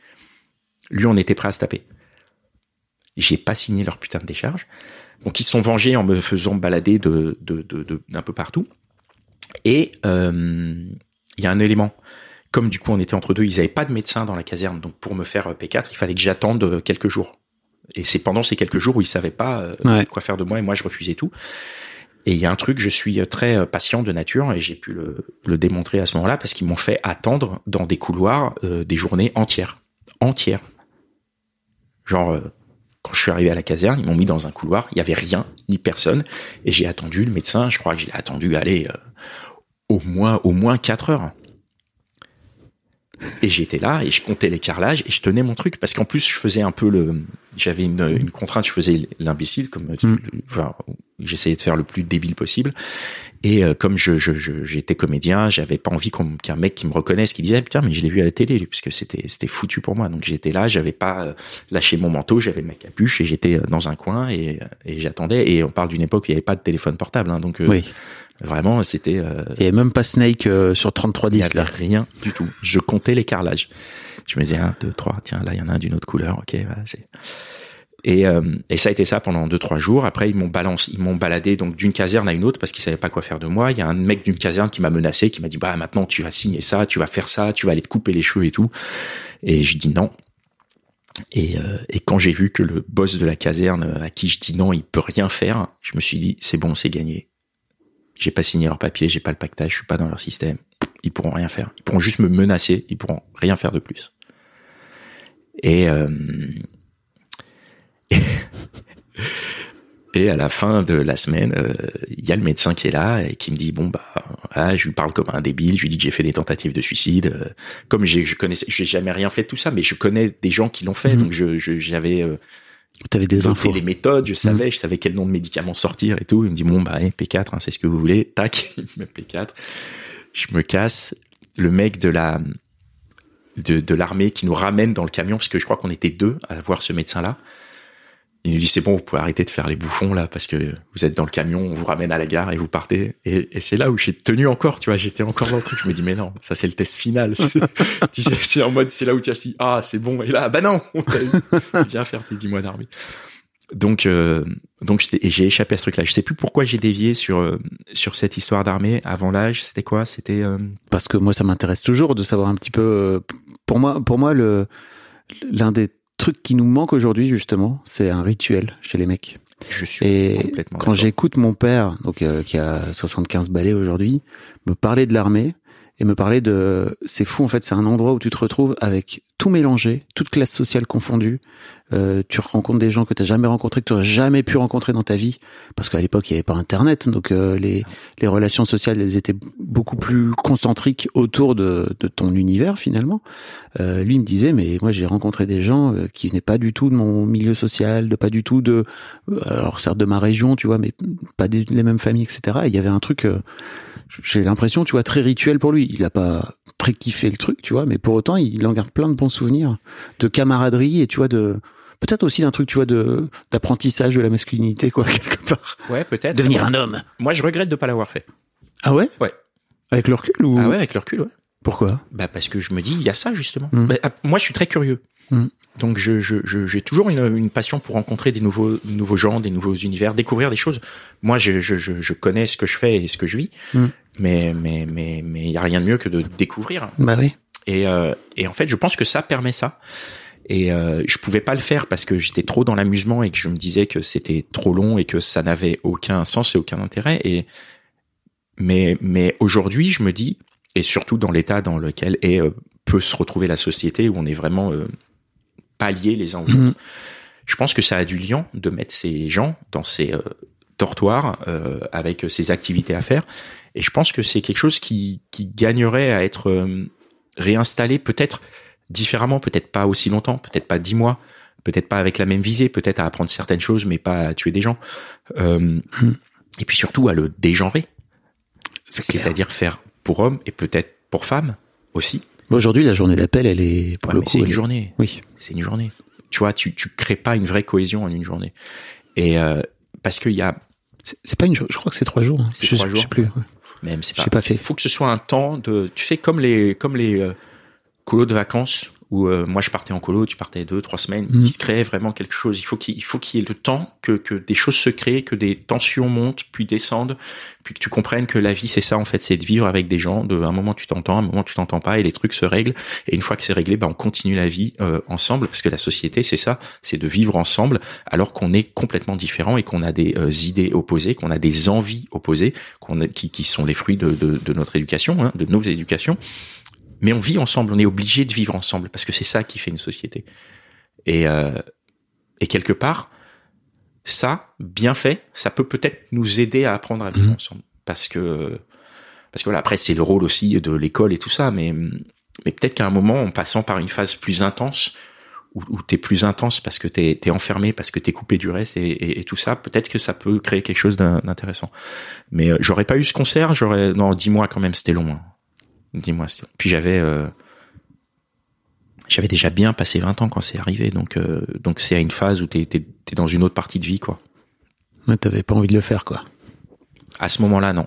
Lui, on était prêt à se taper. J'ai pas signé leur putain de décharge. Donc, ils se sont vengés en me faisant balader de, de, de, de- d'un peu partout. Et, euh, il y a un élément. Comme du coup, on était entre deux, ils avaient pas de médecin dans la caserne. Donc, pour me faire P4, il fallait que j'attende euh, quelques jours. Et c'est pendant ces quelques jours où ils savaient pas euh, Ouais. quoi faire de moi et moi je refusais tout. Et il y a un truc, je suis euh, très euh, patient de nature et j'ai pu le, le démontrer à ce moment-là parce qu'ils m'ont fait attendre dans des couloirs euh, des journées entières, entières. Genre euh, quand je suis arrivé à la caserne, ils m'ont mis dans un couloir, il y avait rien ni personne et j'ai attendu le médecin. Je crois que je l'ai attendu aller euh, au moins au moins quatre heures. Et j'étais là et je comptais les carrelages et je tenais mon truc parce qu'en plus je faisais un peu le, j'avais une, une contrainte, je faisais l'imbécile comme, Mm. enfin, j'essayais de faire le plus débile possible. Et euh, comme je, je, je- j'étais comédien, j'avais pas envie qu'un mec qui me reconnaisse, qui disait putain mais je l'ai vu à la télé, lui, parce que c'était c'était foutu pour moi. Donc j'étais là, j'avais pas euh, lâché mon manteau, j'avais ma capuche et j'étais euh, dans un coin et, et j'attendais. Et on parle d'une époque où il n'y avait pas de téléphone portable, hein, donc euh, vraiment c'était euh, Il y avait même pas Snake euh, sur il n'y 3310 avait là. rien du tout. Je comptais les carrelages. Je me disais, un, deux, trois, tiens, là, il y en a un d'une autre couleur, ok, c'est... Et, euh, ça a été ça pendant deux, trois jours. Après, ils m'ont balancé, ils m'ont baladé donc d'une caserne à une autre parce qu'ils savaient pas quoi faire de moi. Il y a un mec d'une caserne qui m'a menacé, qui m'a dit, bah, maintenant, tu vas signer ça, tu vas faire ça, tu vas aller te couper les cheveux et tout. Et je dis non. Et, euh, et quand j'ai vu que le boss de la caserne euh, à qui je dis non, il peut rien faire, je me suis dit, c'est bon, c'est gagné. J'ai pas signé leur papier, j'ai pas le pactage, je suis pas dans leur système. Ils pourront rien faire. Ils pourront juste me menacer, ils pourront rien faire de plus. Et euh, <laughs> et à la fin de la semaine, euh, il y a le médecin qui est là et qui me dit bon bah ah, je lui parle comme un débile, je lui dis que j'ai fait des tentatives de suicide. euh, comme je connaissais, j'ai jamais rien fait de tout ça, mais je connais des gens qui l'ont fait, Mhm. donc je j'avais euh, T'avais des infos. les méthodes, je savais, je savais quel nom de médicament sortir et tout. Il me dit bon bah eh, P4, hein, c'est ce que vous voulez. Tac, il me met P4. Je me casse. Le mec de la de, l'armée qui nous ramène dans le camion parce que je crois qu'on était deux à voir ce médecin là. Il nous dit c'est bon, vous pouvez arrêter de faire les bouffons là parce que vous êtes dans le camion, on vous ramène à la gare et vous partez. Et, c'est là où j'ai tenu encore, tu vois, j'étais encore dans le truc. Je me dis mais non, ça c'est le test final. <laughs> C'est- tu sais, c'est en mode c'est là où tu as dit ah c'est bon et là bah non, on viens faire tes 10 mois d'armée. Donc euh, donc j'ai échappé à ce truc-là. Je sais plus pourquoi j'ai dévié sur euh, sur cette histoire d'armée avant l'âge. C'était quoi? C'était euh, parce que moi ça m'intéresse toujours de savoir un petit peu pour moi pour moi le l'un des trucs qui nous manque aujourd'hui justement c'est un rituel chez les mecs je suis et complètement quand j'écoute mon père donc euh, qui a 75 balais aujourd'hui me parler de l'armée et me parler de c'est fou en fait c'est un endroit où tu te retrouves avec tout mélangé toute classe sociale confondue. Euh, tu rencontres des gens que tu n'as jamais rencontrés que tu n'aurais jamais pu rencontrer dans ta vie parce qu'à l'époque il n'y avait pas internet donc euh, les les relations sociales elles étaient beaucoup plus concentriques autour de, de ton univers finalement. Euh, lui me disait mais moi j'ai rencontré des gens euh, qui venaient pas du tout de mon milieu social de pas du tout de euh, alors certes de ma région tu vois mais pas des, les mêmes familles etc et il y avait un truc euh, j'ai l'impression tu vois très rituel pour lui. Il a pas très kiffé le truc tu vois mais pour autant il en garde plein de bons souvenirs de camaraderie et tu vois de peut-être aussi d'un truc tu vois de d'apprentissage de la masculinité quoi <laughs> quelque part Ouais, peut-être. devenir un homme Moi, je regrette de pas l'avoir fait. ah ouais? Ouais. avec le recul ou? Ah ouais, avec le recul, ouais. pourquoi? Bah parce que je me dis, il y a ça justement. Mm. Bah, ah, moi, je suis très curieux. Mm. Donc, je, je, je- j'ai toujours une, une passion pour rencontrer des nouveaux, nouveaux gens, des nouveaux univers, découvrir des choses. Moi, je, je, je, je connais ce que je fais et ce que je vis, Mm. Mais mais mais mais il y a rien de mieux que de découvrir. bah oui Et euh, et en fait, je pense que ça permet ça. Et euh, je pouvais pas le faire parce que j'étais trop dans l'amusement et que je me disais que c'était trop long et que ça n'avait aucun sens et aucun intérêt. Et mais mais aujourd'hui, je me dis et surtout dans l'état dans lequel est euh, peut se retrouver la société où on est vraiment euh, pas liés les uns aux autres. Je pense que ça a du lien de mettre ces gens dans ces euh, dortoirs euh, avec ces activités à faire. Et je pense que c'est quelque chose qui, qui gagnerait à être euh, réinstallé peut-être différemment, peut-être pas aussi longtemps, peut-être pas dix mois, peut-être pas avec la même visée, peut-être à apprendre certaines choses, mais pas à tuer des gens. Euh, Et puis surtout à le dégenrer, c'est-à-dire faire pour homme et peut-être pour femme aussi. Aujourd'hui, la journée d'appel, elle est pour Ouais, le c'est une est- journée. Oui. c'est une journée. Tu vois, tu tu crées pas une vraie cohésion en une journée. Et euh, parce qu'il y a C'est pas une. Je crois que c'est trois jours. hein. C'est je, trois je jours. sais plus. ouais. Même c'est pas. pas fait. Il faut que ce soit un temps de. Tu sais comme les comme les euh, colos de vacances où euh, moi je partais en colo, tu partais deux trois semaines. Mhm. Il se crée vraiment quelque chose. Il faut qu'il il faut qu'il y ait le temps que que des choses se créent, que des tensions montent puis descendent, puis que tu comprennes que la vie c'est ça en fait, c'est de vivre avec des gens. De un moment tu t'entends, un moment tu t'entends pas et les trucs se règlent. Et une fois que c'est réglé, ben on continue la vie euh, ensemble parce que la société c'est ça, c'est de vivre ensemble alors qu'on est complètement différents et qu'on a des euh, idées opposées, qu'on a des envies opposées, qu'on qui, qui sont les fruits de, de, de notre éducation, hein, de nos éducations. Mais on vit ensemble, on est obligé de vivre ensemble parce que c'est ça qui fait une société. Et, euh, et quelque part, ça, bien fait, ça peut peut-être nous aider à apprendre à vivre Mhm. ensemble. Parce que, parce que voilà, après c'est le rôle aussi de l'école et tout ça, mais mais peut-être qu'à un moment, en passant par une phase plus intense, où, où t'es plus intense parce que t'es es enfermé, parce que t'es coupé du reste et, et, et tout ça, peut-être que ça peut créer quelque chose d'in- d'intéressant. Mais euh, j'aurais pas eu ce concert, j'aurais non dix mois quand même, c'était long. Hein. Long. Puis j'avais euh, j'avais déjà bien passé 20 ans quand c'est arrivé, donc euh, donc c'est à une phase où t'es t'es t'es dans une autre partie de vie quoi. Ouais, T'avais pas envie de le faire, quoi. À ce moment-là, non.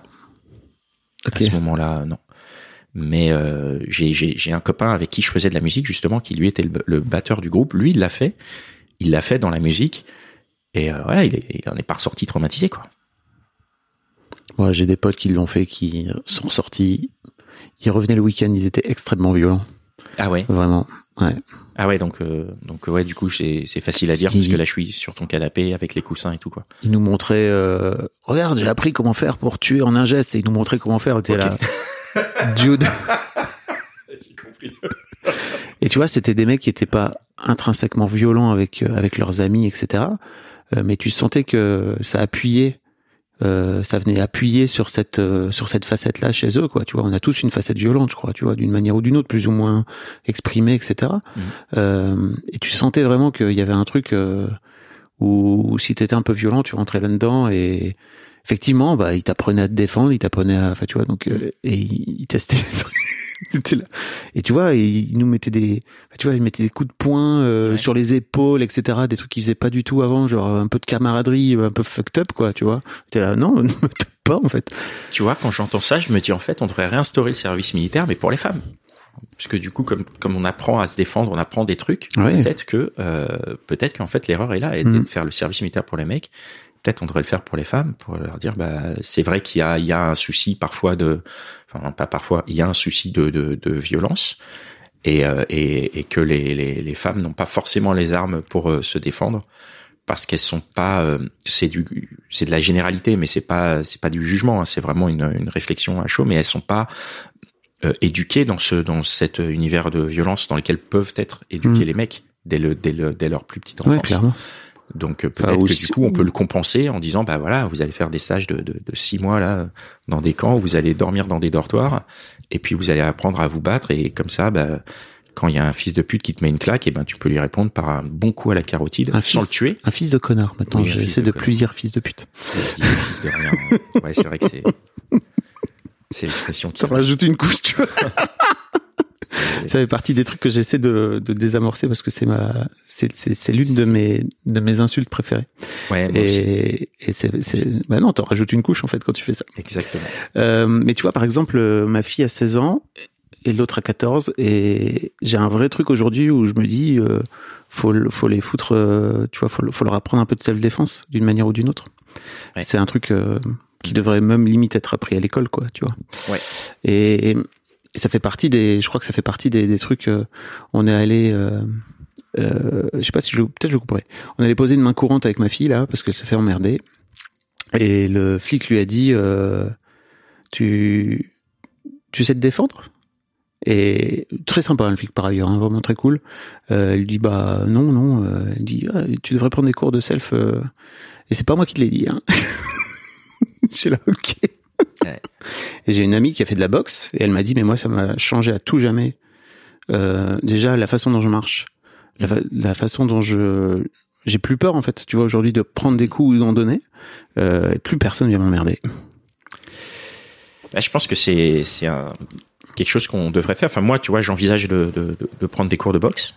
À ce moment-là, non. Mais euh, j'ai j'ai j'ai un copain avec qui je faisais de la musique justement, qui lui était le, le batteur du groupe. Lui, il l'a fait. Il l'a fait dans la musique. Et euh, voilà, il, est, il en est pas ressorti traumatisé quoi. Moi, j'ai des potes qui l'ont fait, qui sont sortis. Ils revenaient le week-end, ils étaient extrêmement violents. Ah ouais? Vraiment. Ouais. Ah ouais, donc euh, donc ouais, du coup c'est c'est facile à dire parce que là je suis sur ton canapé avec les coussins et tout quoi. Ils nous montraient, euh, regarde, j'ai appris comment faire pour tuer en un geste et ils nous montraient comment faire. Ok. là. <laughs> Dude. <laughs> Et tu vois, c'était des mecs qui étaient pas intrinsèquement violents avec euh, avec leurs amis, etc. Euh, mais tu sentais que ça appuyait, euh, ça venait appuyer sur cette euh, sur cette facette-là chez eux, quoi. Tu vois, on a tous une facette violente, je crois, tu vois, d'une manière ou d'une autre, plus ou moins exprimée, etc. Mhm. Euh, et tu sentais vraiment qu'il y avait un truc euh, où, où si t'étais un peu violent, tu rentrais là-dedans et effectivement, bah, ils t'apprenaient à te défendre, ils t'apprenaient à, enfin, tu vois, donc euh, et ils ils testaient. des trucs. <laughs> Là. Et tu vois, ils nous mettaient des, tu vois, ils mettaient des coups de poing euh, Ouais. sur les épaules, etc. Des trucs qu'ils faisaient pas du tout avant, genre un peu de camaraderie, un peu fucked up, quoi, tu vois. T'es là, non, <laughs> ne me tape pas, en fait. Tu vois, quand j'entends ça, je me dis en fait, on devrait réinstaurer le service militaire, mais pour les femmes. Parce que du coup, comme comme on apprend à se défendre, on apprend des trucs. Ouais. Peut-être que euh, peut-être qu'en fait l'erreur est là, et Mhm. de faire le service militaire pour les mecs. Peut-être on devrait le faire pour les femmes, pour leur dire bah c'est vrai qu'il y a il y a un souci parfois de, enfin pas parfois, il y a un souci de de, de violence. Et, euh, et, et que les, les, les femmes n'ont pas forcément les armes pour euh, se défendre parce qu'elles sont pas euh, c'est du c'est de la généralité mais c'est pas c'est pas du jugement hein, c'est vraiment une, une réflexion à chaud mais elles sont pas euh, éduquées dans ce dans cet univers de violence dans lequel peuvent être éduqués Mm. les mecs dès le dès le dès leur plus petite enfance Ouais, clairement. Donc euh, Enfin, peut-être que du coup on peut le compenser en disant bah voilà vous allez faire des stages de, de, de six mois là dans des camps où vous allez dormir dans des dortoirs et puis vous allez apprendre à vous battre et comme ça bah quand il y a un fils de pute qui te met une claque et ben tu peux lui répondre par un bon coup à la carotide Un sans fils- le tuer Un fils de connard, maintenant. Oui, J'essaie de de, plus dire fils de pute. Je dis fils de rien ouais c'est vrai que c'est c'est l'expression qui Ça rajoute une couche, tu vois. <laughs> Ça fait partie des trucs que j'essaie de, de désamorcer parce que c'est ma, c'est, c'est, c'est l'une de mes, de mes insultes préférées. ouais moi. Et, et c'est, c'est, bah non, t'en rajoutes une couche en fait quand tu fais ça. exactement Euh, mais tu vois, par exemple, euh, ma fille a 16 ans et l'autre a 14 et j'ai un vrai truc aujourd'hui où je me dis, euh, faut, le- faut les foutre, euh, tu vois, faut, le- faut leur apprendre un peu de self-défense d'une manière ou d'une autre. Ouais. C'est un truc euh, qui devrait même limite être appris à l'école, quoi, tu vois. Ouais. Et, et ça fait partie des, je crois que ça fait partie des, des trucs. euh, on est allé, euh, euh, je sais pas si je, peut-être je couperai. On allait poser une main courante avec ma fille là parce qu'elle se fait emmerder. Et le flic lui a dit, euh, tu, tu sais te défendre? Et très sympa le flic par ailleurs, hein, vraiment très cool. Euh, elle dit bah non non. Elle dit ah, tu devrais prendre des cours de self. Et c'est pas moi qui te l'ai dit. Hein. <laughs> J'ai là ok. J'ai une amie qui a fait de la boxe et elle m'a dit mais moi ça m'a changé à tout jamais. Euh, déjà la façon dont je marche, la, la façon dont je j'ai plus peur en fait. Tu vois aujourd'hui de prendre des coups ou d'en donner. Euh, plus personne vient m'emmerder. Bah, je pense que c'est c'est un quelque chose qu'on devrait faire. Enfin moi, tu vois, j'envisage de, de, de, prendre des cours de boxe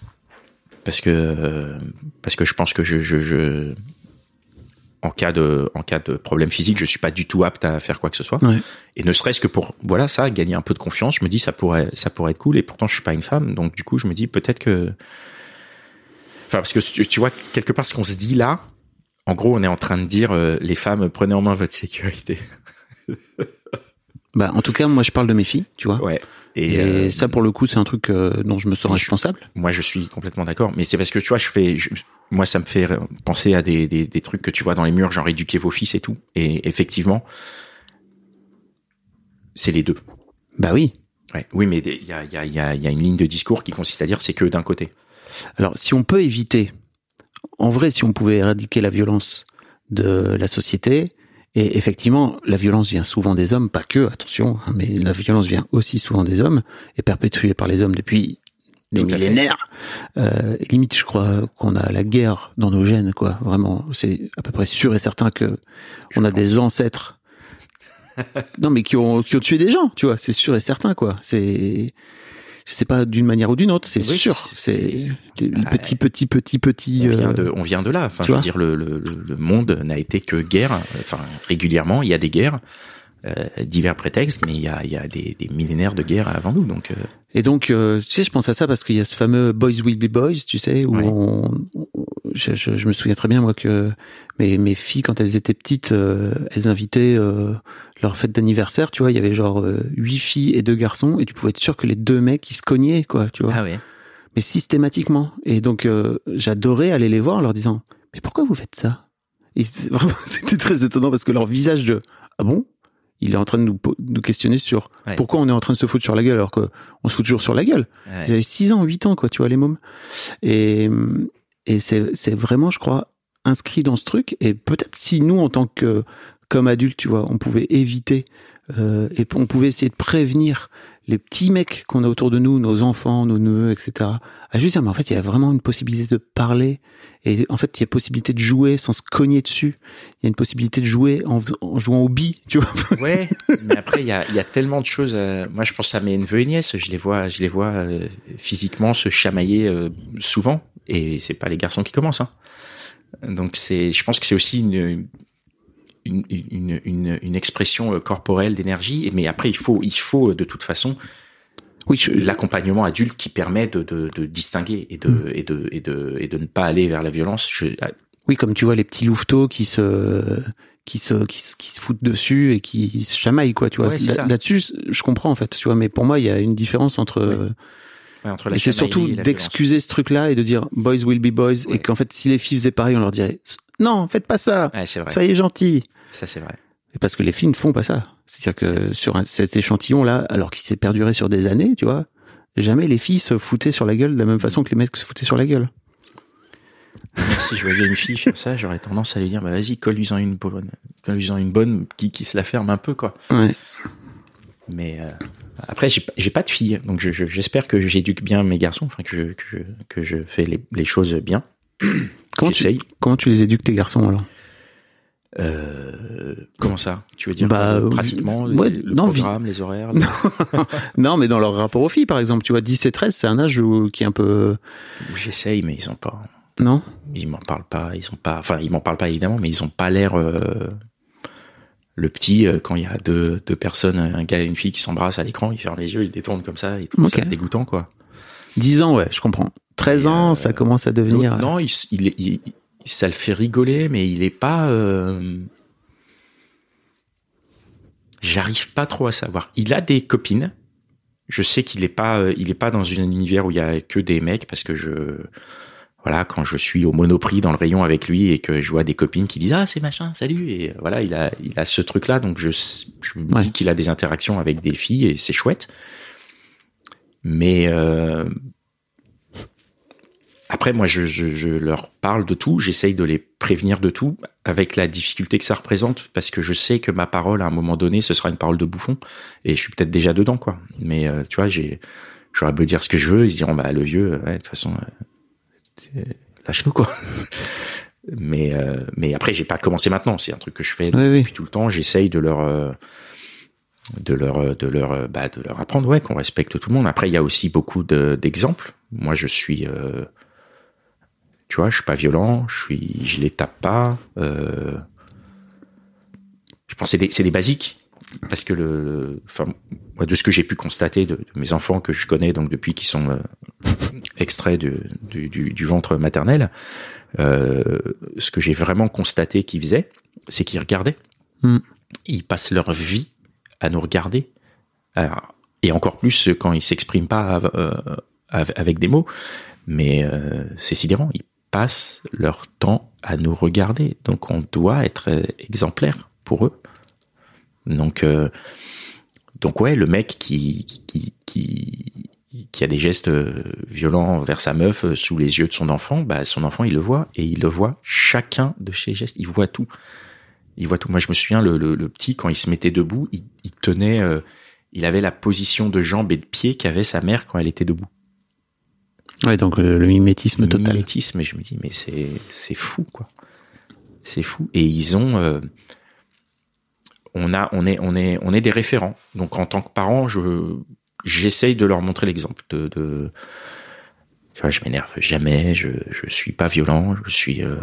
parce que parce que je pense que je, je, je en cas de en cas de problème physique, je suis pas du tout apte à faire quoi que ce soit. Ouais. Et ne serait-ce que pour voilà ça, gagner un peu de confiance, je me dis ça pourrait ça pourrait être cool. Et pourtant, je suis pas une femme, donc du coup, je me dis peut-être que Enfin, parce que tu, vois, quelque part, ce qu'on se dit là, en gros, on est en train de dire, euh, les femmes, prenez en main votre sécurité. <laughs> Bah en tout cas moi je parle de mes filles, tu vois. Ouais. Et, Et, euh, ça pour le coup c'est un truc euh, dont je me sens je- responsable. moi, je suis complètement d'accord. Mais c'est parce que tu vois, je fais, je- moi, ça me fait penser à des, des, des trucs que tu vois dans les murs, genre éduquer vos fils et tout. Et effectivement, c'est les deux. Bah oui. Ouais. Oui, mais il y a, y, a, y a une ligne de discours qui consiste à dire c'est que d'un côté. Alors, si on peut éviter, en vrai, si on pouvait éradiquer la violence de la société Et effectivement, la violence vient souvent des hommes, pas que, attention, hein, mais la violence vient aussi souvent des hommes, et perpétuée par les hommes depuis des millénaires. Euh, limite, je crois qu'on a la guerre dans nos gènes, quoi. Vraiment, c'est à peu près sûr et certain que on a des ancêtres. <laughs> non, mais qui ont qui ont tué des gens, tu vois. C'est sûr et certain, quoi. C'est je sais pas d'une manière ou d'une autre, c'est Oui, sûr. c'est- C'est le Ah, petit, petit, petit, petit. On vient, euh, de, on vient de là. Enfin, je veux dire, le, le, le le monde n'a été que guerre. Enfin, régulièrement, il y a des guerres, euh, divers prétextes, mais il y a, il y a des, des millénaires de guerres avant nous. Donc, euh, Et donc, euh, tu sais, je pense à ça parce qu'il y a ce fameux Boys Will Be Boys, tu sais, où on, on- je, je- je me souviens très bien moi que mes, mes filles, quand elles étaient petites, elles invitaient leur fête d'anniversaire, tu vois, il y avait genre huit filles et deux garçons, et tu pouvais être sûr que les deux mecs ils se cognaient, quoi, tu vois, ah ouais. mais systématiquement. Et donc, j'adorais aller les voir en leur disant, mais pourquoi vous faites ça? Et vraiment, <laughs> c'était très étonnant parce que leur visage de ah bon, il est en train de nous, questionner sur Ouais. pourquoi on est en train de se foutre sur la gueule alors que on se fout toujours sur la gueule. Ouais. Ils avaient 6 ans, 8 ans, quoi, tu vois, les mômes. Et, et c'est, c'est vraiment, je crois, inscrit dans ce truc. Et peut-être si nous, en tant que, comme adultes, tu vois, on pouvait éviter, euh, et on pouvait essayer de prévenir les petits mecs qu'on a autour de nous, nos enfants, nos neveux, etc. À juste dire, mais en fait, il y a vraiment une possibilité de parler. Et en fait, il y a possibilité de jouer sans se cogner dessus. Il y a une possibilité de jouer en, jouant au bi, tu vois. <laughs> Ouais, mais après il y a, il y a tellement de choses. euh, moi, je pense à mes neveux et nièces. Je les vois, je les vois euh, physiquement se chamailler euh, souvent, et c'est pas les garçons qui commencent. Hein. Donc c'est, je pense que c'est aussi une une, une, une, une expression euh, corporelle d'énergie. Mais après, il faut, il faut de toute façon Oui, l'accompagnement adulte qui permet de, de, de distinguer et de, et de et de et de ne pas aller vers la violence. Je, ah, Oui, comme tu vois les petits louveteaux qui se qui se qui, se- qui se foutent dessus et qui se chamaillent quoi, tu vois. Ouais. Là-dessus, je comprends en fait, tu vois, mais pour moi, il y a une différence entre Ouais. ouais, entre la et c'est surtout d'excuser ce truc-là et de dire boys will be boys et qu'en fait si les filles faisaient pareil, on leur dirait non, faites pas ça. vrai. Soyez gentils. Ça c'est vrai. Et Parce que les filles ne font pas ça. C'est-à-dire que sur un- cet échantillon-là, alors qu'il s'est perduré sur des années, tu vois, jamais les filles se foutaient sur la gueule de la même façon que les mecs se foutaient sur la gueule. <laughs> si je voyais une fille faire ça, j'aurais tendance à lui dire, bah vas-y, colle-lui-en une bonne, colle-lui-en une bonne qui, qui se la ferme un peu, quoi. Ouais. Mais euh, après, j'ai, pas- de fille, donc je, je- j'espère que j'éduque bien mes garçons, enfin que je, que je, que je fais les, les choses bien. Comment tu, comment tu les éduques tes garçons alors? Euh, comment ça? Tu veux dire Bah, euh, pratiquement ouais, le non, programme, les horaires <laughs> Non, mais dans leur rapport aux filles, par exemple, tu vois, 10 et 13, c'est un âge où, qui est un peu... J'essaye, mais ils ont pas. Non? Ils m'en parlent pas. Ils ont pas. Enfin, ils m'en parlent pas évidemment, mais ils ont pas l'air. euh, le petit, quand il y a deux, deux personnes, un gars et une fille qui s'embrassent à l'écran, il ferme les yeux, il détourne comme ça, il trouve Ok. ça dégoûtant, quoi. 10 ans, ouais, je comprends. 13 Et, ans, euh, ça commence à devenir... Non, il, il, est- il- ça le fait rigoler, mais il est pas. euh, J'arrive pas trop à savoir. Il a des copines. Je sais qu'il est pas, euh, il est pas dans un univers où il y a que des mecs parce que je, voilà, quand je suis au Monoprix dans le rayon avec lui et que je vois des copines qui disent ah c'est machin, salut et voilà, il a, il a ce truc là, donc je, je me Ouais. dis qu'il a des interactions avec des filles et c'est chouette. Mais euh, après, moi, je, je, je leur parle de tout, j'essaye de les prévenir de tout, avec la difficulté que ça représente, parce que je sais que ma parole, à un moment donné, ce sera une parole de bouffon, et je suis peut-être déjà dedans, quoi. Mais euh, tu vois, j'ai, j'aurais beau dire ce que je veux, ils se diront, bah le vieux, ouais, de toute façon, euh, lâche-nous, quoi. <laughs> mais euh, mais après, j'ai pas commencé maintenant, c'est un truc que je fais Oui, oui. depuis tout le temps. J'essaye de leur de leur de leur bah, de leur apprendre ouais qu'on respecte tout le monde. Après, il y a aussi beaucoup de- d'exemples. Moi, je suis euh, tu vois, je suis pas violent, je suis, je les tape pas. Euh, je pense que c'est des, c'est des basiques parce que le, le- enfin, moi, de ce que j'ai pu constater de, de mes enfants que je connais donc depuis qu'ils sont euh, extraits de- du, du, du ventre maternel, euh, ce que j'ai vraiment constaté qu'ils faisaient, c'est qu'ils regardaient. Hmm. Ils passent leur vie à nous regarder. Alors, et encore plus quand ils s'expriment pas euh, av- avec des mots. Mais c'est sidérant. Ils passent leur temps à nous regarder. Donc on doit être exemplaire pour eux. Donc, euh, donc ouais, le mec qui, qui, qui, qui a des gestes euh, violents vers sa meuf euh, sous les yeux de son enfant, bah son enfant il le voit et il le voit chacun de ses gestes, il voit tout. Il voit tout. Moi, je me souviens, le, petit, quand il se mettait debout, il, tenait, euh, il avait la position de jambes et de pieds qu'avait sa mère quand elle était debout. Ouais, donc le, le mimétisme total. Mimétisme, et je me dis, mais c'est, c'est fou, quoi. C'est fou. Et ils ont, euh, on a, on est, on est, on est des référents. Donc, en tant que parent, je, j'essaye de leur montrer l'exemple de, de, tu vois, je m'énerve jamais, je, je suis pas violent, je suis, euh,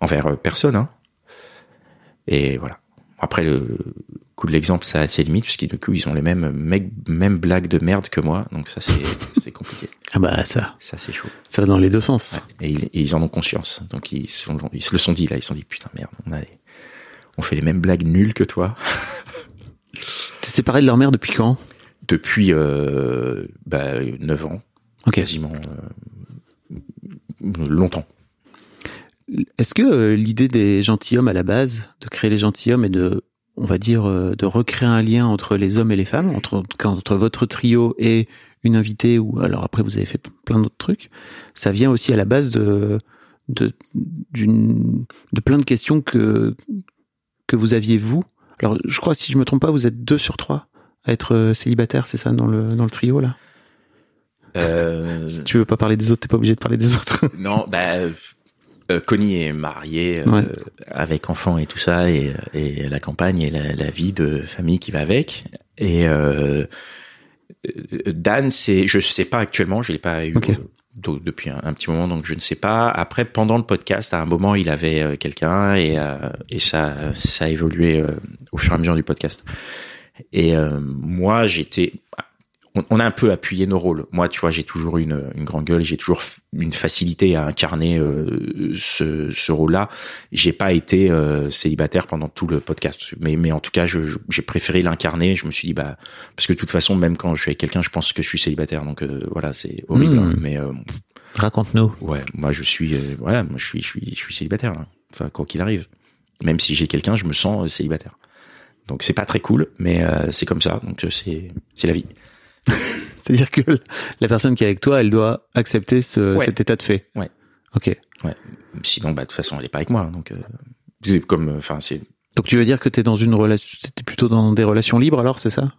envers euh, personne, hein. Et voilà. Après, le coup de l'exemple, ça a ses limites, du coup, ils ont les mêmes, blagues de merde que moi, donc ça, <laughs> c'est, compliqué. Ah bah ça, Ça, c'est chaud. ça va dans les deux sens. Et ils, et ils en ont conscience. Donc ils, se sont- ils se le sont dit là. Ils se sont dit putain merde, on a, on fait les mêmes blagues nulles que toi <laughs> T'es séparé de leur mère depuis quand? Depuis euh, bah, 9 ans, Ok. quasiment euh, longtemps. Est-ce que euh, l'idée des gentilshommes à la base, de créer les gentilshommes et de, on va dire, euh, de recréer un lien entre les hommes et les femmes, entre, entre votre trio et une invitée, ou alors après vous avez fait plein d'autres trucs, ça vient aussi à la base de, de, d'une, de plein de questions que, que vous aviez vous. Alors, je crois, si je me trompe pas, vous êtes deux sur trois à être euh, célibataire, c'est ça, dans le, dans le trio, là? Euh, Si tu veux pas parler des autres, t'es pas obligé de parler des autres. non, bah, euh, Connie est mariée euh, Ouais. avec enfants et tout ça, et, et la campagne et la, la vie de famille qui va avec. Et euh, Dan, c'est, je sais pas actuellement, je l'ai pas eu depuis un, un petit moment, donc je ne sais pas. Après, pendant le podcast, à un moment, il avait quelqu'un et, et ça, ça a évolué au fur et à mesure du podcast. Et moi, j'étais, on, on a un peu appuyé nos rôles. Moi, tu vois, j'ai toujours une, une grande gueule, j'ai toujours une facilité à incarner euh, ce, ce rôle-là. J'ai pas été euh, célibataire pendant tout le podcast, mais, mais en tout cas, je- je- j'ai préféré l'incarner. Je me suis dit, bah, parce que de toute façon, même quand je suis avec quelqu'un, je pense que je suis célibataire. Donc euh, voilà, c'est horrible. Mm. hein. mais Raconte-nous. ouais, moi, je suis, voilà, moi, je suis, je suis, je suis célibataire. hein. Enfin, quoi qu'il arrive, même si j'ai quelqu'un, je me sens célibataire. Donc c'est pas très cool, mais euh, c'est comme ça. Donc c'est, c'est la vie. <laughs> C'est-à-dire que la personne qui est avec toi, elle doit accepter ce, Ouais. cet état de fait. Ouais. Ok. Sinon, bah, de toute façon, elle est pas avec moi. Donc, euh, comme, euh, enfin, c'est, Donc tu veux dire que t'es dans une relation, t'es plutôt dans des relations libres alors, c'est ça?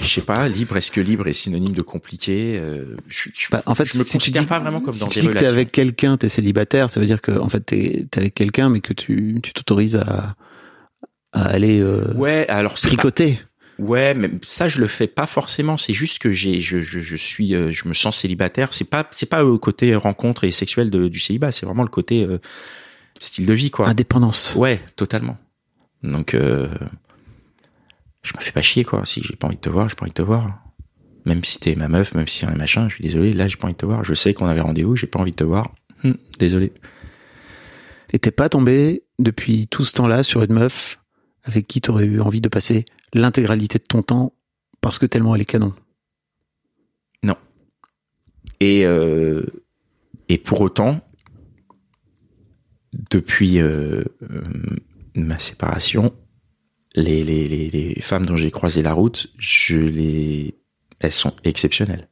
Je sais pas, libre, est-ce que libre est synonyme de compliqué euh, je, je, Bah, En fait, je me si tu considère dis- pas vraiment comme si dans tu des dis que t'es relations. avec quelqu'un, t'es célibataire, ça veut dire que en fait t'es es avec quelqu'un, mais que tu tu t'autorises à à aller Ouais, alors pas- tricoter. Ouais, mais ça je le fais pas forcément. C'est juste que j'ai, je, je, je suis, euh, je me sens célibataire. C'est pas, c'est pas le côté rencontre et sexuel de, du célibat. C'est vraiment le côté euh, style de vie, quoi. Indépendance. Ouais, totalement. Donc, euh, je me fais pas chier, quoi. Si j'ai pas envie de te voir, j'ai pas envie de te voir. Même si t'es ma meuf, même si on est machin, je suis désolé. Là, j'ai pas envie de te voir. Je sais qu'on avait rendez-vous, j'ai pas envie de te voir. Hum, désolé. Et t'es pas tombé depuis tout ce temps-là sur une meuf avec qui t'aurais eu envie de passer l'intégralité de ton temps parce que tellement elle est canon. Et euh, et pour autant, depuis euh, euh, ma séparation, les, les, les, femmes dont j'ai croisé la route, je les, elles sont exceptionnelles.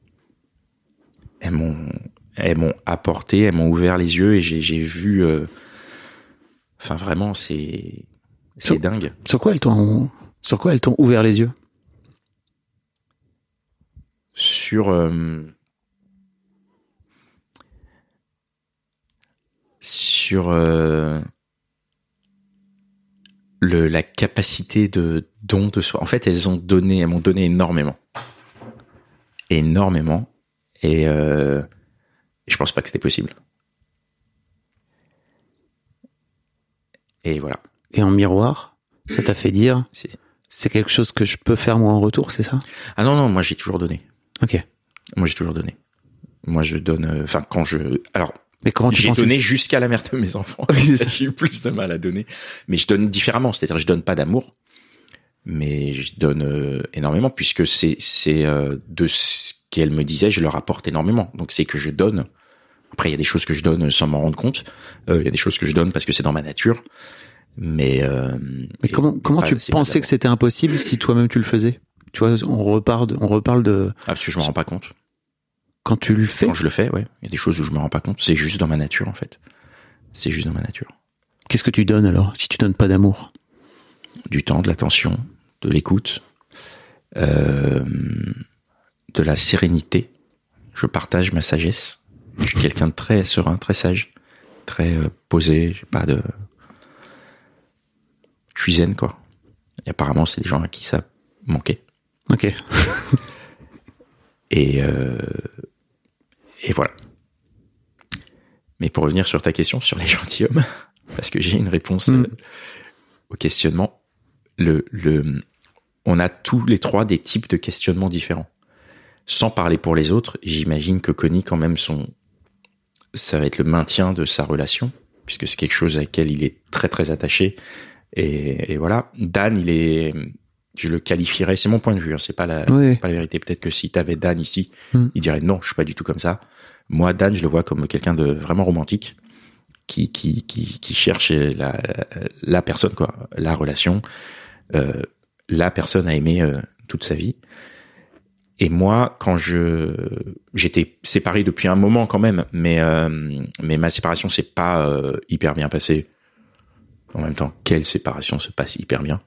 Elles m'ont, m'ont apporté, elles m'ont ouvert les yeux et j'ai, vu. Enfin, vraiment, c'est, c'est dingue. Sur quoi elles t'ont sur quoi elles t'ont ouvert les yeux? Sur. euh, sur euh, le, la capacité de don de soi. En fait, elles ont donné, elles m'ont donné énormément, énormément, et euh, je pense pas que c'était possible. Et voilà. Et en miroir, ça t'a fait dire C'est- c'est quelque chose que je peux faire moi en retour, c'est ça? Ah non non, moi j'ai toujours donné. Ok. Moi j'ai toujours donné. Moi je donne. euh, Enfin quand je. Alors Mais comment tu J'ai donné jusqu'à la mère de mes enfants. <laughs> J'ai eu plus de mal à donner. Mais je donne différemment. C'est-à-dire, je donne pas d'amour, mais je donne euh, énormément puisque c'est c'est euh, de ce qu'elle me disait, je leur apporte énormément. Donc c'est que je donne. Après, il y a des choses que je donne sans m'en rendre compte. Euh, Il y a des choses que je donne parce que c'est dans ma nature. Mais, euh, Mais comment comment tu pensais que c'était impossible si toi-même tu le faisais? Tu vois, on reparle de, on reparle de Ah, parce que je me rends pas compte. quand tu le fais? Quand je le fais, ouais. Il y a des choses où je me rends pas compte. C'est juste dans ma nature, en fait. C'est juste dans ma nature. Qu'est-ce que tu donnes alors si tu donnes pas d'amour? Du temps, de l'attention, de l'écoute, euh, de la sérénité. Je partage ma sagesse. Je suis quelqu'un de très serein, très sage, très euh, posé. J'ai pas de. Je suis zen quoi. Et apparemment, c'est des gens à qui ça manquait. Ok. <laughs> Et euh, et voilà. Mais pour revenir sur ta question sur les <laughs> gentilshommes, parce que j'ai une réponse Mm. euh, au questionnement, le, le, on a tous les trois des types de questionnements différents. Sans parler pour les autres, j'imagine que Connie, quand même, son, ça va être le maintien de sa relation, puisque c'est quelque chose à laquelle il est très très attaché. Et, et voilà. Dan, il est, je le qualifierais, c'est mon point de vue, hein, c'est pas la, Oui. pas la vérité. Peut-être que si t'avais Dan ici, Mm. il dirait non, je suis pas du tout comme ça. Moi, Dan, je le vois comme quelqu'un de vraiment romantique, qui qui qui, qui cherche la la personne quoi, la relation, euh, la personne à aimer euh, toute sa vie. Et moi, quand je j'étais séparé depuis un moment quand même, mais euh, mais ma séparation s'est pas hyper bien passée. En même temps, quelle séparation se passe hyper bien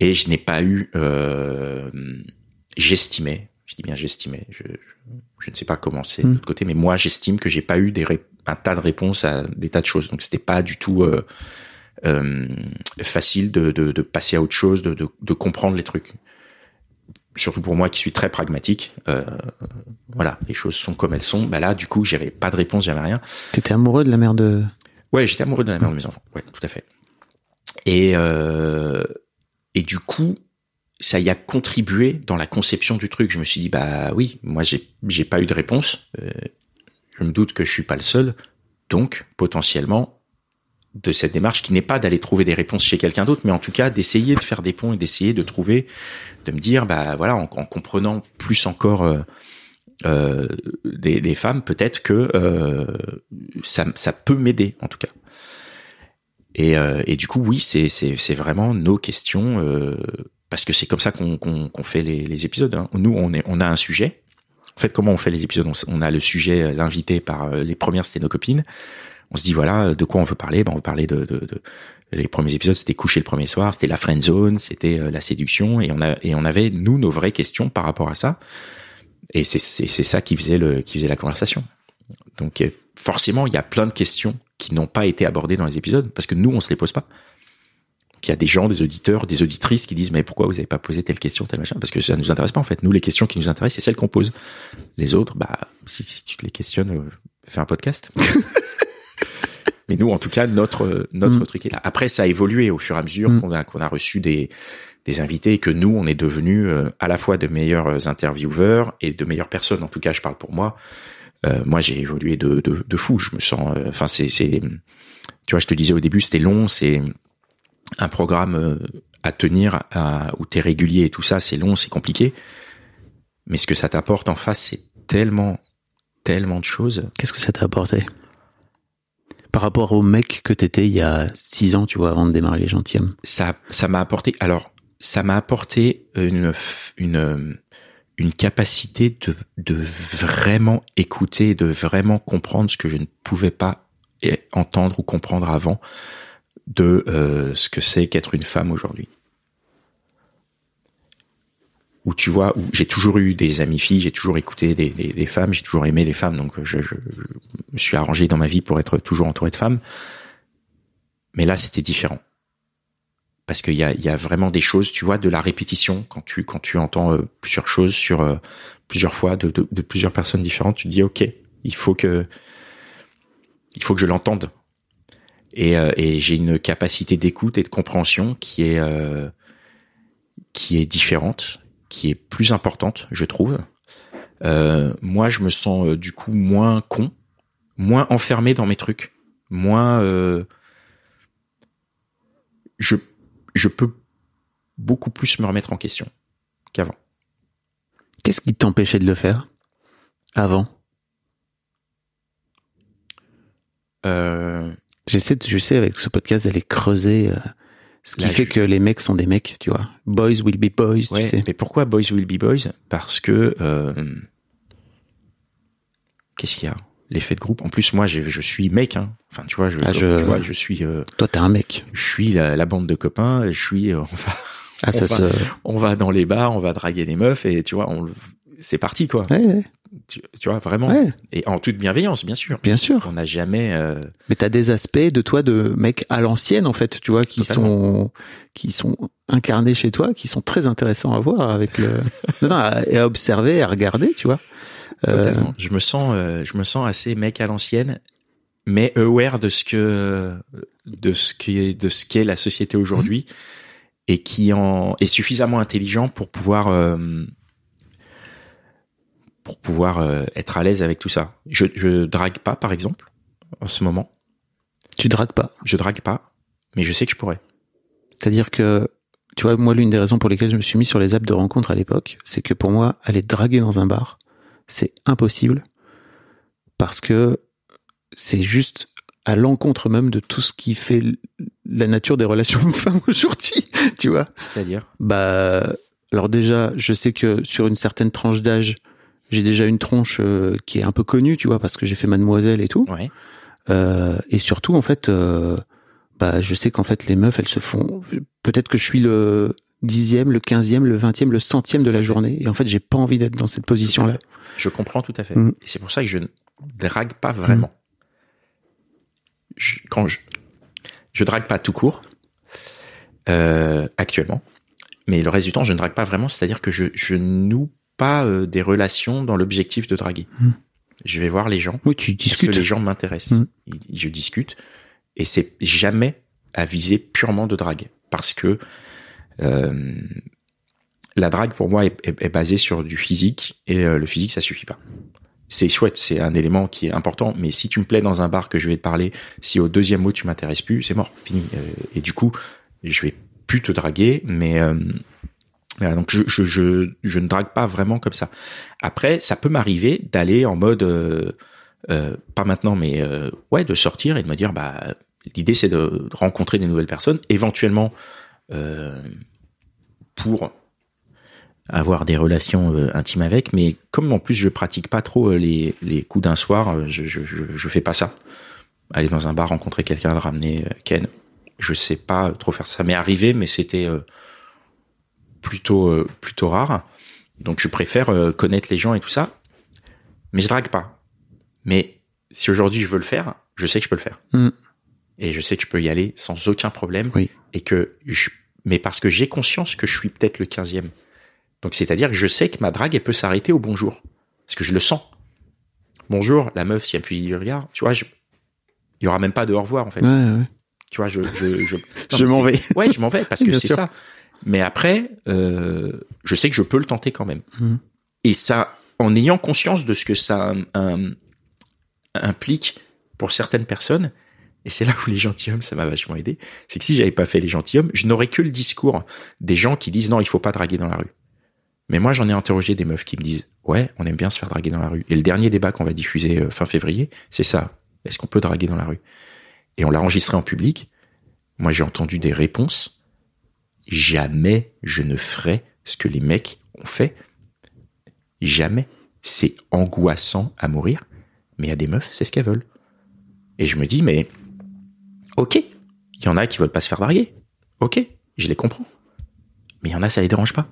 Et je n'ai pas eu, euh, j'estimais, je dis bien j'estimais, je, je, je ne sais pas comment c'est de Mm. l'autre côté, mais moi j'estime que j'ai pas eu des un tas de réponses à des tas de choses. Donc c'était pas du tout euh, euh, facile de, de, de passer à autre chose, de, de, de comprendre les trucs. Surtout pour moi qui suis très pragmatique, euh, voilà, les choses sont comme elles sont. Bah là, du coup, j'avais pas de réponse, j'avais rien. T'étais amoureux de la mère de. Ouais, j'étais amoureux de la mère de mes enfants. Ouais, tout à fait. Et euh, et du coup, ça y a contribué dans la conception du truc. Je me suis dit bah oui, moi j'ai j'ai pas eu de réponse. Euh, je me doute que je suis pas le seul. Donc potentiellement de cette démarche qui n'est pas d'aller trouver des réponses chez quelqu'un d'autre, mais en tout cas d'essayer de faire des ponts et d'essayer de trouver, de me dire bah voilà en, en comprenant plus encore euh, euh, des, des femmes, peut-être que euh, ça, ça peut m'aider en tout cas. Et, euh, et du coup, oui, c'est vraiment nos questions euh, parce que c'est comme ça qu'on qu'on fait les, les épisodes. hein. Nous, on est on a un sujet. En fait, comment on fait les épisodes? On, a le sujet, euh, l'invité par euh, les premières, c'était nos copines. On se dit voilà de quoi on veut parler? Ben on veut parler de, de, de les premiers épisodes, c'était coucher le premier soir, c'était la friend zone, c'était la séduction, et on a et on avait nous nos vraies questions par rapport à ça. Et c'est ça qui faisait le qui faisait la conversation. Donc euh, forcément, il y a plein de questions qui n'ont pas été abordées dans les épisodes parce que nous on se les pose pas. Donc il y a des gens, des auditeurs, des auditrices qui disent mais pourquoi vous avez pas posé telle question, telle machin? Parce que ça nous intéresse pas en fait. Nous les questions qui nous intéressent c'est celles qu'on pose. Les autres, bah si, si tu te les questionnes, euh, fais un podcast. <laughs> mais nous en tout cas notre notre Mm. truc est là. Après ça a évolué au fur et à mesure Mm. qu'on a qu'on a reçu des des invités et que nous on est devenus euh, à la fois de meilleurs intervieweurs et de meilleures personnes. En tout cas, je parle pour moi. Euh, moi, j'ai évolué de, de, de fou. Je me sens. euh, Enfin, c'est, c'est. Tu vois, je te disais au début, c'était long. C'est un programme euh, à tenir, à, où t'es régulier et tout ça. C'est long, c'est compliqué. Mais ce que ça t'apporte en face, c'est tellement, tellement de choses. Qu'est-ce que ça t'a apporté? Par rapport au mec que t'étais il y a six ans, tu vois, avant de démarrer les gentilshommes. ça ça m'a apporté alors ça m'a apporté une une une capacité de de vraiment écouter de vraiment comprendre ce que je ne pouvais pas eh, entendre ou comprendre avant de euh, ce que c'est qu'être une femme aujourd'hui. Où tu vois où j'ai toujours eu des amies filles j'ai toujours écouté des, des, des femmes j'ai toujours aimé les femmes donc je, je, je me suis arrangé dans ma vie pour être toujours entouré de femmes. Mais là c'était différent parce qu'il y a, y a vraiment des choses, tu vois, de la répétition quand tu quand tu entends euh, plusieurs choses sur euh, plusieurs fois de, de, de plusieurs personnes différentes, tu te dis ok, il faut que il faut que je l'entende. Et, euh, et j'ai une capacité d'écoute et de compréhension qui est euh, qui est différente, qui est plus importante, je trouve. Euh, moi, je me sens euh, du coup moins con, moins enfermé dans mes trucs, moins euh, je je peux beaucoup plus me remettre en question qu'avant. Qu'est-ce qui t'empêchait de le faire avant? Euh, J'essaie, je sais, avec ce podcast, d'aller creuser euh, ce qui Là, fait je- que les mecs sont des mecs, tu vois. Boys will be boys, ouais, tu sais. mais pourquoi Boys Will Be Boys? Parce que euh, qu'est-ce qu'il y a? L'effet de groupe. En plus, moi, je, je suis mec. Hein. Enfin, tu vois, je, Ah, je- tu vois, je suis, euh, Toi, t'es un mec. je suis la, la bande de copains. Je suis, euh, on va, Ah, ça on, va, se. on va dans les bars, on va draguer des meufs et tu vois, on, c'est parti quoi. Ouais, ouais, Tu, tu vois vraiment. ouais, Et en toute bienveillance, bien sûr. bien sûr. On n'a jamais. euh, Mais t'as des aspects de toi de mec à l'ancienne en fait, tu vois, qui Totalement. sont qui sont incarnés chez toi, qui sont très intéressants à voir avec le <laughs> non, non, à, et à observer, à regarder, tu vois. Euh, Totalement. Je me sens, euh, je me sens assez mec à l'ancienne, mais aware de ce que, de ce qui est, de ce qu'est la société aujourd'hui, et qui en est suffisamment intelligent pour pouvoir, euh, pour pouvoir euh, être à l'aise avec tout ça. Je, je drague pas, par exemple, en ce moment. tu dragues pas? Je drague pas, mais je sais que je pourrais. C'est-à-dire que tu vois, moi l'une des raisons pour lesquelles je me suis mis sur les apps de rencontre à l'époque, c'est que pour moi aller draguer dans un bar, c'est impossible parce que c'est juste à l'encontre même de tout ce qui fait la nature des relations <laughs> hommes-femmes aujourd'hui, tu vois. C'est-à-dire? Bah, alors déjà, je sais que sur une certaine tranche d'âge, j'ai déjà une tronche euh, qui est un peu connue, tu vois, parce que j'ai fait Mademoiselle et tout. Ouais. Euh, et surtout, en fait, euh, bah, je sais qu'en fait, les meufs, elles se font. Peut-être que je suis le dixième, le quinzième, le vingtième, le centième de la journée, et en fait, j'ai pas envie d'être dans cette position-là. Je comprends tout à fait. Mm. Et c'est pour ça que je ne drague pas vraiment. Je, quand je, je drague pas tout court, euh, actuellement. Mais le reste du temps, je ne drague pas vraiment, c'est-à-dire que je, je noue pas euh, des relations dans l'objectif de draguer. Mm. Je vais voir les gens Oui, tu parce que discutes. les gens m'intéressent. Mm. Je discute et c'est jamais à viser purement de drague parce que la drague pour moi est, basée sur du physique et euh, le physique ça suffit pas. C'est chouette, c'est un élément qui est important, mais si tu me plais dans un bar que je vais te parler, si au deuxième mot tu m'intéresses plus, c'est mort, fini. Euh, et du coup, je vais plus te draguer, mais euh, voilà, donc je, je, je, ne drague pas vraiment comme ça. Après, ça peut m'arriver d'aller en mode euh, euh, pas maintenant, mais euh, ouais, de sortir et de me dire bah l'idée c'est de rencontrer des nouvelles personnes, éventuellement euh, pour avoir des relations euh, intimes avec, mais comme en plus je pratique pas trop euh, les, les coups d'un soir, euh, je, je, je, fais pas ça. Aller dans un bar, rencontrer quelqu'un, le ramener euh, Ken, je sais pas trop faire ça. Ça m'est arrivé, mais c'était euh, plutôt euh, plutôt rare. Donc je préfère euh, connaître les gens et tout ça, mais je drague pas. Mais si aujourd'hui je veux le faire, je sais que je peux le faire. Mm. Et je sais que je peux y aller sans aucun problème. Oui. Et que je, mais parce que j'ai conscience que je suis peut-être le 15e. Donc c'est-à-dire que je sais que ma drague, elle peut s'arrêter au bonjour. Parce que je le sens. Bonjour, la meuf, si elle appuie du regard, tu vois, je, il y aura même pas de au revoir, en fait. Ouais, ouais. Tu vois, je, je, je, Je <laughs> m'en vais. Ouais, je m'en vais parce que c'est ça. Mais après, euh, je sais que je peux le tenter quand même. Mhm. Et ça, en ayant conscience de ce que ça implique pour certaines personnes, et c'est là où les gentilshommes, ça m'a vachement aidé, c'est que si j'avais pas fait les gentilshommes, je n'aurais que le discours des gens qui disent non, il faut pas draguer dans la rue. Mais moi, j'en ai interrogé des meufs qui me disent ouais, on aime bien se faire draguer dans la rue. Et le dernier débat qu'on va diffuser euh, fin février, c'est ça. Est-ce qu'on peut draguer dans la rue? Et on l'a enregistré en public. Moi, j'ai entendu des réponses. Jamais je ne ferai ce que les mecs ont fait. Jamais. C'est angoissant à mourir. Mais a des meufs, c'est ce qu'elles veulent. Et je me dis, mais ok, il y en a qui veulent pas se faire draguer. Ok, je les comprends. Mais il y en a, ça les dérange pas.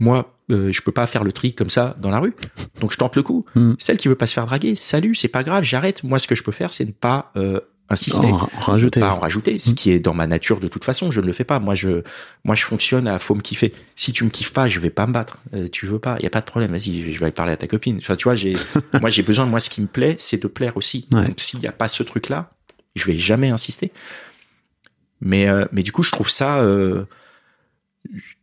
Moi, euh, je peux pas faire le tri comme ça dans la rue. Donc je tente le coup. Mm. Celle qui veut pas se faire draguer, salut, c'est pas grave, j'arrête. Moi, ce que je peux faire, c'est ne pas euh, insister En ra- rajouter. pas en rajouter, ce Mm. qui est dans ma nature de toute façon, je ne le fais pas. Moi, je, moi, je fonctionne à faut me kiffer. Si tu me kiffes pas, je vais pas me battre. Euh, tu veux pas, il y a pas de problème. Vas-y, je vais aller parler à ta copine. Enfin, tu vois, j'ai, <laughs> moi, j'ai besoin. Moi, ce qui me plaît, c'est de plaire aussi. Ouais. Donc, s'il y a pas ce truc-là, je vais jamais insister. Mais, euh, mais du coup, je trouve ça. Euh,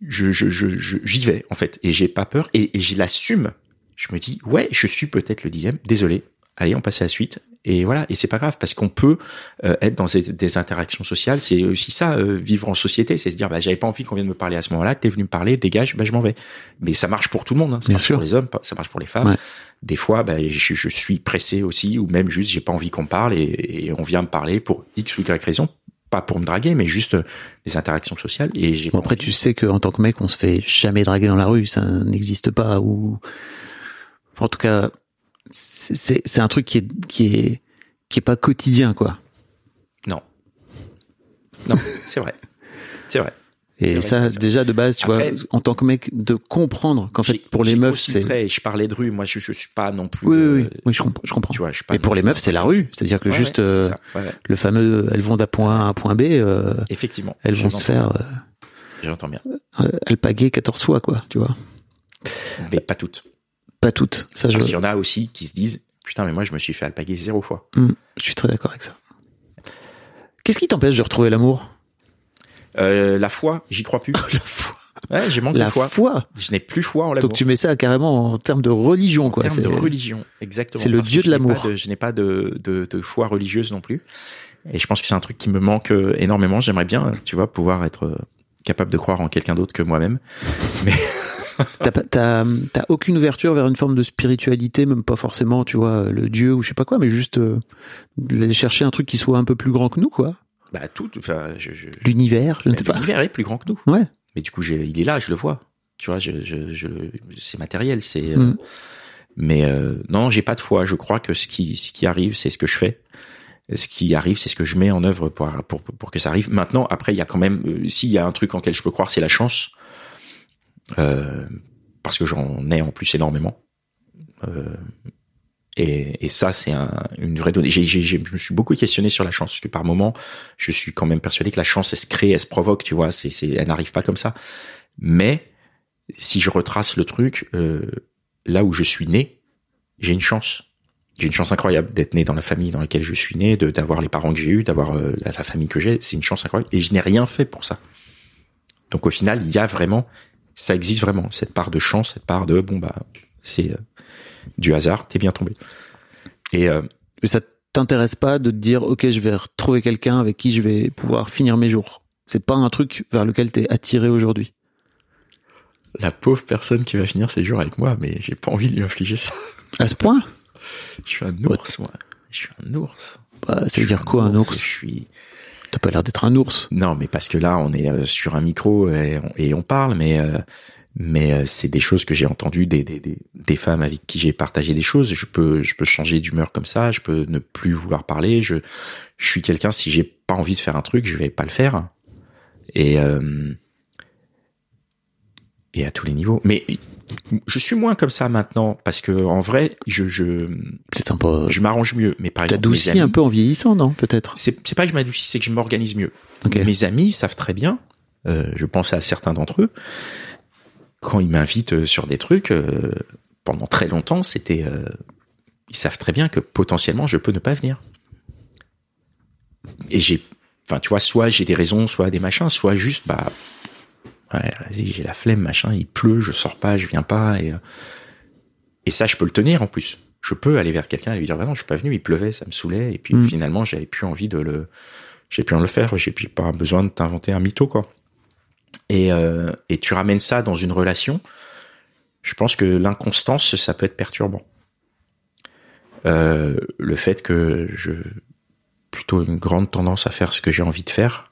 je, je, je, je- j'y vais en fait, et j'ai pas peur, et, et je l'assume. Je me dis, ouais, je suis peut-être le dixième. Désolé. Allez, on passe à la suite. Et voilà, et c'est pas grave parce qu'on peut euh, être dans des, des interactions sociales. C'est aussi ça, vivre en société, c'est se dire, bah, j'avais pas envie qu'on vienne me parler à ce moment-là. T'es venu me parler, dégage, bah, je m'en vais. Mais ça marche pour tout le monde. Hein. Ça Bien marche sûr. pour les hommes, ça marche pour les femmes. Ouais. Des fois, bah, je, je suis pressé aussi, ou même juste, j'ai pas envie qu'on parle et, et on vient me parler pour X ou Y raison, pas pour me draguer, mais juste euh, des interactions sociales. Et j'ai Bon, après, envie. tu sais qu'en tant que mec, on se fait jamais draguer dans la rue, ça n'existe pas. Ou en tout cas, c'est- c'est c'est un truc qui est qui est qui est pas quotidien quoi. Non. Non, c'est vrai. C'est vrai. Et ça, déjà de base, tu Après- vois, en tant que mec, de comprendre qu'en fait, pour les meufs, c'est. et je parlais de rue. Moi, je, je suis pas non plus. Oui, oui, euh, oui, oui, je comprends. Je comprends. Tu vois, je suis pas Mais pour les meufs, c'est la rue. C'est-à-dire que Ouais, juste ouais, euh, ouais, le fameux, elles vont d'un point A à un point B, euh, Effectivement. elles vont se faire. J'entends bien. alpaguer 14 fois, quoi. Tu vois. Mais pas toutes. Pas toutes. Ça, je, Parce qu'il y en a aussi qui se disent Putain, mais moi, je me suis fait alpaguer zéro fois. Hmm, je suis très d'accord avec ça. Qu'est-ce qui t'empêche de retrouver l'amour? Euh, la foi, j'y crois plus. <laughs> La foi. Ouais, j'ai manque La foi. foi. Je n'ai plus foi en l'amour. Donc tu mets ça carrément en termes de religion, En quoi. termes C'est- de religion, exactement. c'est le dieu de l'amour. Je n'ai pas de, de, de foi religieuse non plus. Et je pense que c'est un truc qui me manque euh, énormément. J'aimerais bien, tu vois, pouvoir être euh, capable de croire en quelqu'un d'autre que moi-même. <laughs> T'as pas- T'as aucune ouverture vers une forme de spiritualité, même pas forcément, tu vois, le dieu ou je sais pas quoi, mais juste euh, chercher un truc qui soit un peu plus grand que nous, quoi. Bah, tout, enfin, je, je, L'univers, je ne sais pas. L'univers est plus grand que nous. Ouais. Mais du coup, j'ai- il est là, je le vois. Tu vois, je, je, je c'est matériel, c'est. euh, Mm. Mais euh, non, j'ai pas de foi. Je crois que ce qui, ce qui arrive, c'est ce que je fais. Ce qui arrive, c'est ce que je mets en œuvre pour, pour, pour que ça arrive. Maintenant, après, il y a quand même, euh, s'il y a un truc en quel je peux croire, c'est la chance, euh, parce que j'en ai en plus énormément. Et, et ça, c'est un, une vraie donnée. J'ai, j'ai- je me suis beaucoup questionné sur la chance, parce que par moment, je suis quand même persuadé que la chance, elle se crée, elle se provoque, tu vois. C'est, c'est, elle n'arrive pas comme ça. Mais si je retrace le truc, euh, là où je suis né, j'ai une chance. J'ai une chance incroyable d'être né dans la famille dans laquelle je suis né, de d'avoir les parents que j'ai eus, d'avoir euh, la, la famille que j'ai. C'est une chance incroyable et je n'ai rien fait pour ça. Donc au final, il y a vraiment, ça existe vraiment cette part de chance, cette part de bon bah c'est euh, du hasard, t'es bien tombé. Et euh, Mais ça t'intéresse pas de te dire, ok, je vais retrouver quelqu'un avec qui je vais pouvoir finir mes jours. C'est pas un truc vers lequel t'es attiré aujourd'hui. la pauvre personne qui va finir ses jours avec moi, mais j'ai pas envie de lui infliger ça. À ce point? Je suis un ours, moi. Je suis un ours. bah, Ça Je veut dire quoi, un Je ours? suis T'as pas l'air d'être un ours. Non, mais parce que là, on est euh, sur un micro et on, et on parle, mais euh, mais euh, c'est des choses que j'ai entendues des, des, des, des femmes avec qui j'ai partagé des choses. Je peux je peux changer d'humeur comme ça. Je peux ne plus vouloir parler. Je je suis quelqu'un si j'ai pas envie de faire un truc, je vais pas le faire. Et euh, et à tous les niveaux. Mais je suis moins comme ça maintenant parce que en vrai, je je peu. je m'arrange mieux. Mais par exemple, T'adoucis amis- un peu en vieillissant, non Peut-être? c'est c'est pas que je m'adoucis, c'est que je m'organise mieux. Mes amis savent très bien, euh, je pense à certains d'entre eux, quand ils m'invitent euh, sur des trucs, euh, pendant très longtemps, c'était, euh, ils savent très bien que potentiellement je peux ne pas venir. Et j'ai, enfin, tu vois, soit j'ai des raisons, soit des machins, soit juste, bah, ouais, vas-y, j'ai la flemme, machin, il pleut, je sors pas, je viens pas, et, et ça, je peux le tenir en plus. Je peux aller vers quelqu'un et lui dire, bah non, je suis pas venu, il pleuvait, ça me saoulait, et puis Mm. finalement, j'avais plus envie de le, j'ai plus envie de le faire, j'ai plus pas besoin de t'inventer un mytho, quoi. Et, euh, et tu ramènes ça dans une relation, je pense que l'inconstance, ça peut être perturbant. Euh, le fait que je plutôt une grande tendance à faire ce que j'ai envie de faire.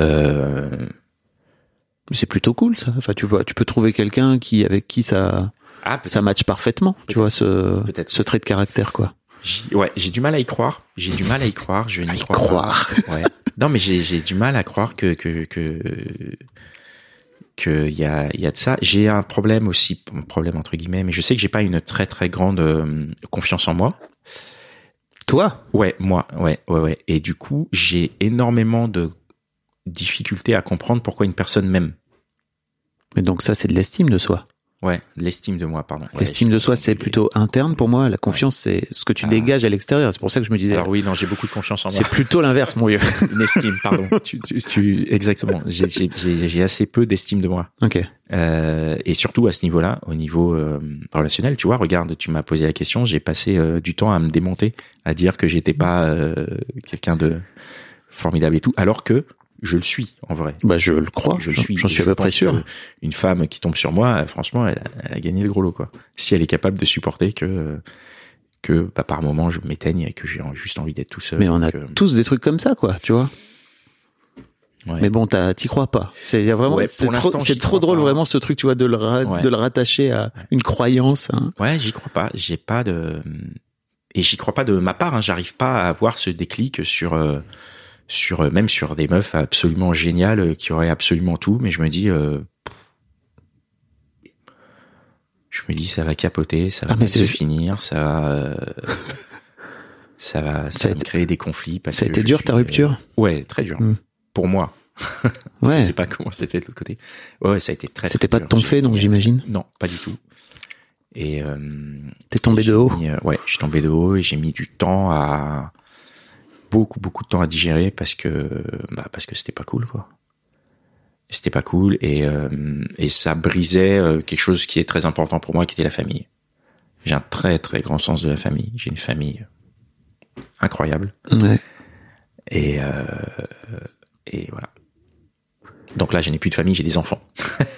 Euh, C'est plutôt cool, ça. Enfin, tu vois, tu peux trouver quelqu'un qui, avec qui ça, ah, ça match parfaitement. Tu vois, ce, ce trait de caractère, quoi. Ouais, j'ai du mal à y croire. J'ai du mal à y croire. Je n'y crois croire. pas. Ouais. Non, mais j'ai j'ai du mal à croire que que que que il y a il y a de ça. J'ai un problème aussi, un problème entre guillemets, mais je sais que j'ai pas une très très grande euh, confiance en moi. Toi? Ouais, moi, ouais, ouais, ouais. Et du coup, j'ai énormément de difficultés à comprendre pourquoi une personne m'aime. Mais donc ça, c'est de l'estime de soi. Ouais, l'estime de moi, pardon. Ouais, L'estime de soi, c'est plutôt interne pour moi. La confiance, c'est ce que tu Ah. dégages à l'extérieur. C'est pour ça que je me disais. Alors oui, non, j'ai beaucoup de confiance en moi. c'est plutôt l'inverse, mon vieux. <laughs> Une estime, pardon. <laughs> tu, tu, tu- exactement. J'ai assez peu d'estime de moi. Ok. Euh, et surtout à ce niveau-là, au niveau euh, relationnel, tu vois, regarde, tu m'as posé la question, j'ai passé euh, du temps à me démonter, à dire que j'étais pas euh, quelqu'un de formidable et tout, alors que je le suis en vrai. Bah, je le crois. Je le suis. J'en suis à peu près sûr. Une femme qui tombe sur moi, euh, franchement, elle, a- elle a gagné le gros lot, quoi. Si elle est capable de supporter que euh, que bah, par moment je m'éteigne et que j'ai juste envie d'être tout seul. Mais on a que- tous des trucs comme ça, quoi. Tu vois. Ouais. Mais bon, t'as- t'y crois pas. C'est vraiment, Ouais, c'est trop, drôle pas. vraiment ce truc, tu vois, de le, ra- Ouais. de le rattacher à une croyance. hein. Ouais, j'y crois pas. J'ai pas de et j'y crois pas de ma part. Hein. J'arrive pas à avoir ce déclic sur euh, sur euh, même sur des meufs absolument géniales euh, qui auraient absolument tout, mais je me dis euh, je me dis ça va capoter, ça va Ah, se finir, ça va euh, <laughs> ça va ça, va me été- créer des conflits. Parce Ça a été dur suis, ta euh, rupture. Ouais, très dur Mm. pour moi. <laughs> Ouais. Je sais pas comment c'était de l'autre côté. Ouais, ouais, ça a été très. C'était pas de ton fait, donc mis- j'imagine. Non, pas du tout. Et euh, T'es tombé de haut. mis, euh, ouais, je suis tombé de haut et j'ai mis du temps à beaucoup beaucoup de temps à digérer parce que bah parce que c'était pas cool quoi. C'était pas cool et euh, et ça brisait euh, quelque chose qui est très important pour moi qui était la famille. J'ai un très très grand sens de la famille. J'ai une famille incroyable Ouais. et euh, et voilà. Donc là, je n'ai plus de famille, j'ai des enfants.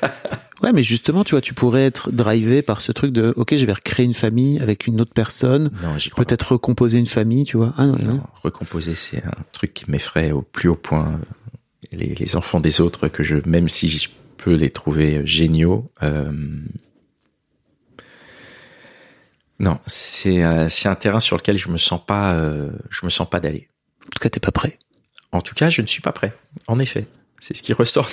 <laughs> Ouais, mais justement, tu vois, tu pourrais être drivé par ce truc de, ok, je vais recréer une famille avec une autre personne, Non, j'y crois pas. peut-être recomposer une famille, tu vois. Ah non, non. Non, recomposer, c'est un truc qui m'effraie au plus haut point. Les, les enfants des autres, que je, même si je peux les trouver géniaux, euh, non, c'est euh, c'est un terrain sur lequel je me sens pas, euh, je me sens pas d'aller. En tout cas, t'es pas prêt. En tout cas, je ne suis pas prêt. En effet, c'est ce qui ressort.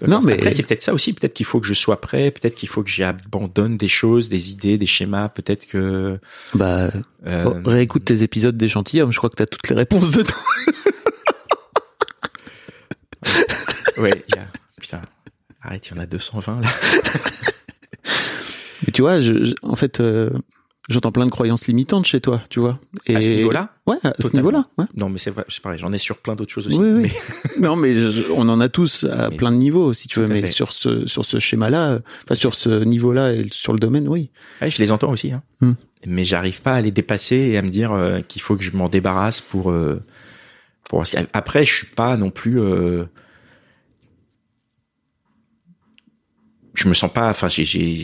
de- Non, mais- Après, c'est peut-être ça aussi. Peut-être qu'il faut que je sois prêt. Peut-être qu'il faut que j'abandonne des choses, des idées, des schémas. Peut-être que Bah, euh, oh, réécoute tes épisodes des gentilshommes, je crois que t'as toutes les réponses dedans. <laughs> ouais, y a putain. Arrête, il y en a 220 là. Mais tu vois, je, je- en fait, euh, j'entends plein de croyances limitantes chez toi, tu vois. Et À ce niveau-là? Ouais, à ce niveau-là. Ouais. Non, mais c'est vrai, c'est pareil. J'en ai sur plein d'autres choses aussi. Oui, oui. Mais <laughs> non, mais je- on en a tous à Mais- plein de niveaux, si tu veux. Mais fait. sur ce sur ce schéma-là, enfin sur ce niveau-là et sur le domaine, oui. ouais, je les entends aussi. Hein. Hmm. Mais j'arrive pas à les dépasser et à me dire euh, qu'il faut que je m'en débarrasse pour. Euh, pour... Après, je suis pas non plus. Euh... Je me sens pas. Enfin, j'ai, j'ai,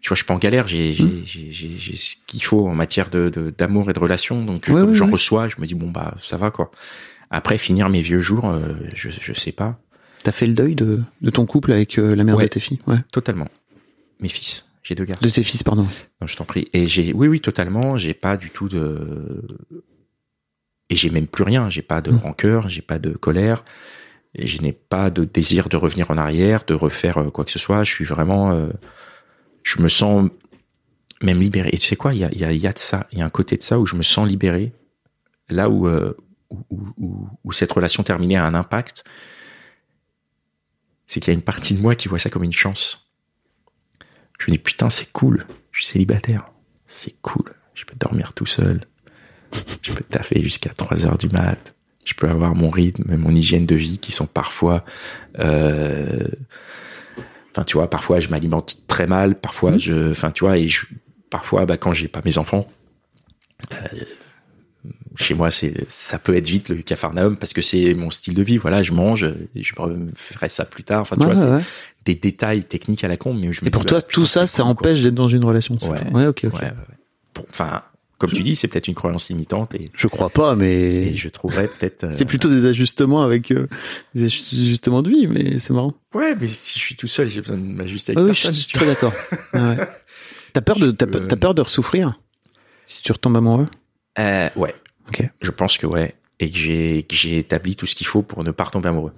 tu vois, je suis pas en galère. J'ai, j'ai, Hmm. j'ai, j'ai, j'ai ce qu'il faut en matière de, de- d'amour et de relation. Donc, Ouais, comme ouais, j'en reçois, je me dis bon bah ça va quoi. Après, finir mes vieux jours, euh, je, je sais pas. T'as fait le deuil de, de ton couple avec euh, la mère Ouais. de tes filles, ouais. Totalement. Mes fils. J'ai deux garçons. De tes fils, pardon. Non, je t'en prie. Et j'ai, oui, oui, totalement. J'ai pas du tout de, et j'ai même plus rien. J'ai pas de Mm. rancœur, j'ai pas de colère, je n'ai pas de désir de revenir en arrière, de refaire euh, quoi que ce soit. Je suis vraiment, euh, je me sens même libéré. Et tu sais quoi, il y a, de ça, il y a un côté de ça où je me sens libéré. Là où, euh, où cette relation terminée a un impact, c'est qu'il y a une partie de moi qui voit ça comme une chance. Je me dis putain, c'est cool. Je suis célibataire. C'est cool. Je peux dormir tout seul. Je peux taffer jusqu'à 3 heures du mat. Je peux avoir mon rythme, mon hygiène de vie qui sont parfois, euh, enfin tu vois, parfois je m'alimente très mal, parfois je, enfin tu vois, et je, parfois bah, quand j'ai pas mes enfants, euh, chez moi c'est, ça peut être vite le cafarnaum parce que c'est mon style de vie. Voilà, je mange, et je ferai ça plus tard. Enfin tu Ouais, vois, c'est des détails techniques à la con, mais je me Et pour toi, tout ça, ça empêche d'être dans une relation. Ouais. Ouais, ok. Pour- Enfin, comme tu dis, c'est peut-être une croyance limitante et, Je crois pas, mais je trouverais peut-être. euh, c'est plutôt des ajustements avec euh, des ajustements de vie, mais c'est marrant. Ouais, mais si je suis tout seul, j'ai besoin de m'ajuster avec Ah oui, je suis très d'accord. <laughs> Ah ouais. T'as peur de, t'as, peux- t'as peur de ressouffrir si tu retombes amoureux? Euh, ouais. Ok. Je pense que ouais, et que j'ai que j'ai établi tout ce qu'il faut pour ne pas retomber amoureux.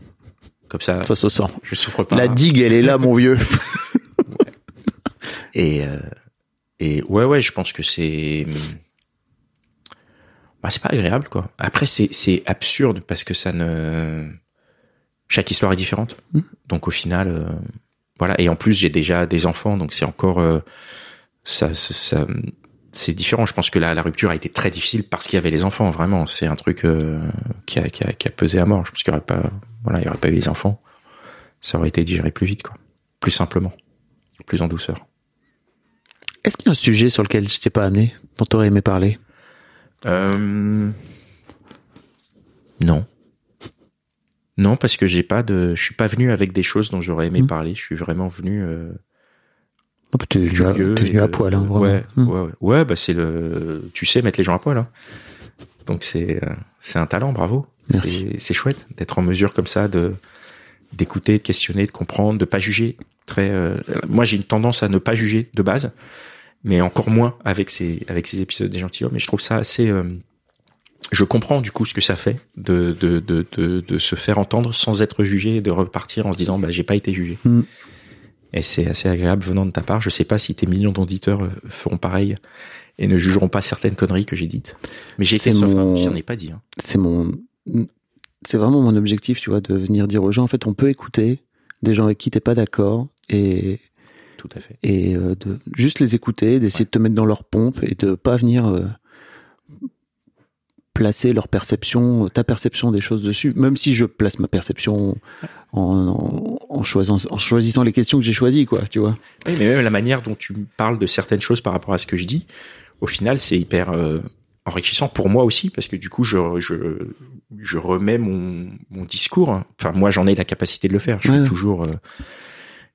Comme ça, Ça se sent. je souffre pas. La digue, elle est là, mon vieux. <laughs> Et euh, et ouais, ouais, je pense que c'est bah c'est pas agréable quoi. Après c'est c'est absurde parce que ça ne chaque histoire est différente. Mm. Donc au final euh, voilà et en plus j'ai déjà des enfants donc c'est encore euh, ça ça, ça- c'est différent. Je pense que la, la rupture a été très difficile parce qu'il y avait les enfants. Vraiment, c'est un truc euh, qui, a, qui, a, qui a pesé à mort. Je pense qu'il y aurait pas, voilà, il y aurait pas eu les enfants, ça aurait été digéré plus vite, quoi, plus simplement, plus en douceur. Est-ce qu'il y a un sujet sur lequel je t'ai pas amené, dont t'aurais aimé parler? Euh... Non. Non, parce que j'ai pas de, je suis pas venu avec des choses dont j'aurais aimé Mm. parler. Je suis vraiment venu euh, Non, T'es venu, à, venu poil, hein, vraiment. Ouais, Hmm. ouais, ouais. Ouais, bah c'est le, tu sais mettre les gens à poil. Hein. Donc c'est euh, c'est un talent, bravo. Merci. C'est- C'est chouette d'être en mesure comme ça de d'écouter, de questionner, de comprendre, de pas juger. Très, euh, moi j'ai une tendance à ne pas juger de base, mais encore moins avec ces avec ces épisodes des gentilshommes. Et je trouve ça assez. euh, je comprends du coup ce que ça fait de de, de de de se faire entendre sans être jugé et de repartir en se disant bah j'ai pas été jugé. Mm. Et c'est assez agréable venant de ta part. Je sais pas si tes millions d'auditeurs euh, feront pareil et ne jugeront pas certaines conneries que j'ai dites. Mais j'ai été soft, hein. mon- j'en ai pas dit. hein. c'est mon c'est vraiment mon objectif tu vois de venir dire aux gens en fait on peut écouter des gens avec qui t'es pas d'accord et Tout à fait. et euh, de juste les écouter d'essayer de te mettre dans leur pompe et de pas venir euh, placer leur perception ta perception des choses dessus même si je place ma perception en, en, en choisissant en choisissant les questions que j'ai choisies quoi tu vois Oui, mais même la manière dont tu parles de certaines choses par rapport à ce que je dis, au final, c'est hyper euh, enrichissant pour moi aussi, parce que du coup, je, je, je remets mon, mon discours. Enfin, moi, j'en ai la capacité de le faire. Je Ouais. suis toujours, euh,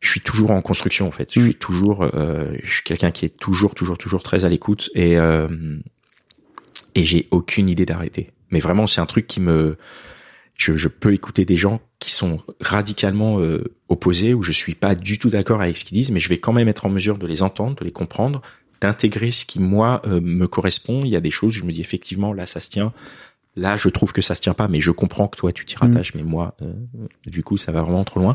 je suis toujours en construction, en fait. Je Mm. suis toujours, euh, je suis quelqu'un qui est toujours, toujours, toujours très à l'écoute et euh, et j'ai aucune idée d'arrêter. Mais vraiment, c'est un truc qui me, je, je peux écouter des gens qui sont radicalement euh, opposés, où je suis pas du tout d'accord avec ce qu'ils disent, mais je vais quand même être en mesure de les entendre, de les comprendre, d'intégrer ce qui moi euh, me correspond. Il y a des choses où je me dis effectivement là ça se tient, là je trouve que ça se tient pas, mais je comprends que toi tu t'y rattaches, mais moi euh, du coup ça va vraiment trop loin.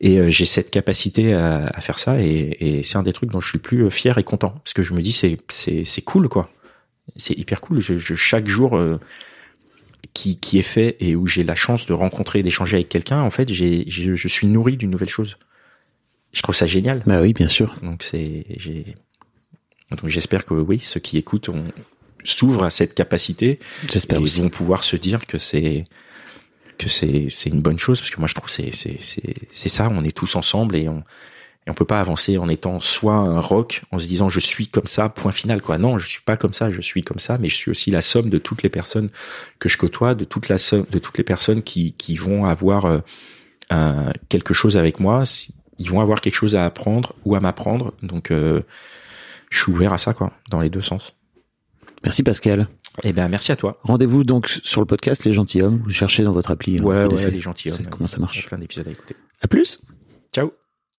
Et euh, j'ai cette capacité à, à faire ça, et, et c'est un des trucs dont je suis le plus euh, fier et content, parce que je me dis c'est c'est c'est cool quoi, c'est hyper cool. Je, je- chaque jour euh, qui qui est fait et où j'ai la chance de rencontrer, d'échanger avec quelqu'un, en fait j'ai je, je suis nourri d'une nouvelle chose. Je trouve ça génial. bah oui bien sûr Donc c'est j'ai donc j'espère que oui, ceux qui écoutent ont- s'ouvrent à cette capacité j'espère et aussi vont pouvoir se dire que c'est que c'est une bonne chose parce que moi je trouve c'est c'est c'est ça, on est tous ensemble et on et on peut pas avancer en étant soit un rock en se disant je suis comme ça point final quoi. Non, je suis pas comme ça, je suis comme ça mais je suis aussi la somme de toutes les personnes que je côtoie, de toute la somme de toutes les personnes qui qui vont avoir euh, un- quelque chose avec moi, ils vont avoir quelque chose à apprendre ou à m'apprendre. Donc euh, je suis ouvert à ça quoi, dans les deux sens. Merci Pascal Eh ben merci à toi. rendez-vous donc sur le podcast les gentilshommes vous cherchez dans votre appli hein, Ouais, ouais, les gentils. C'est comment ça marche. plein d'épisodes à écouter. à plus Ciao.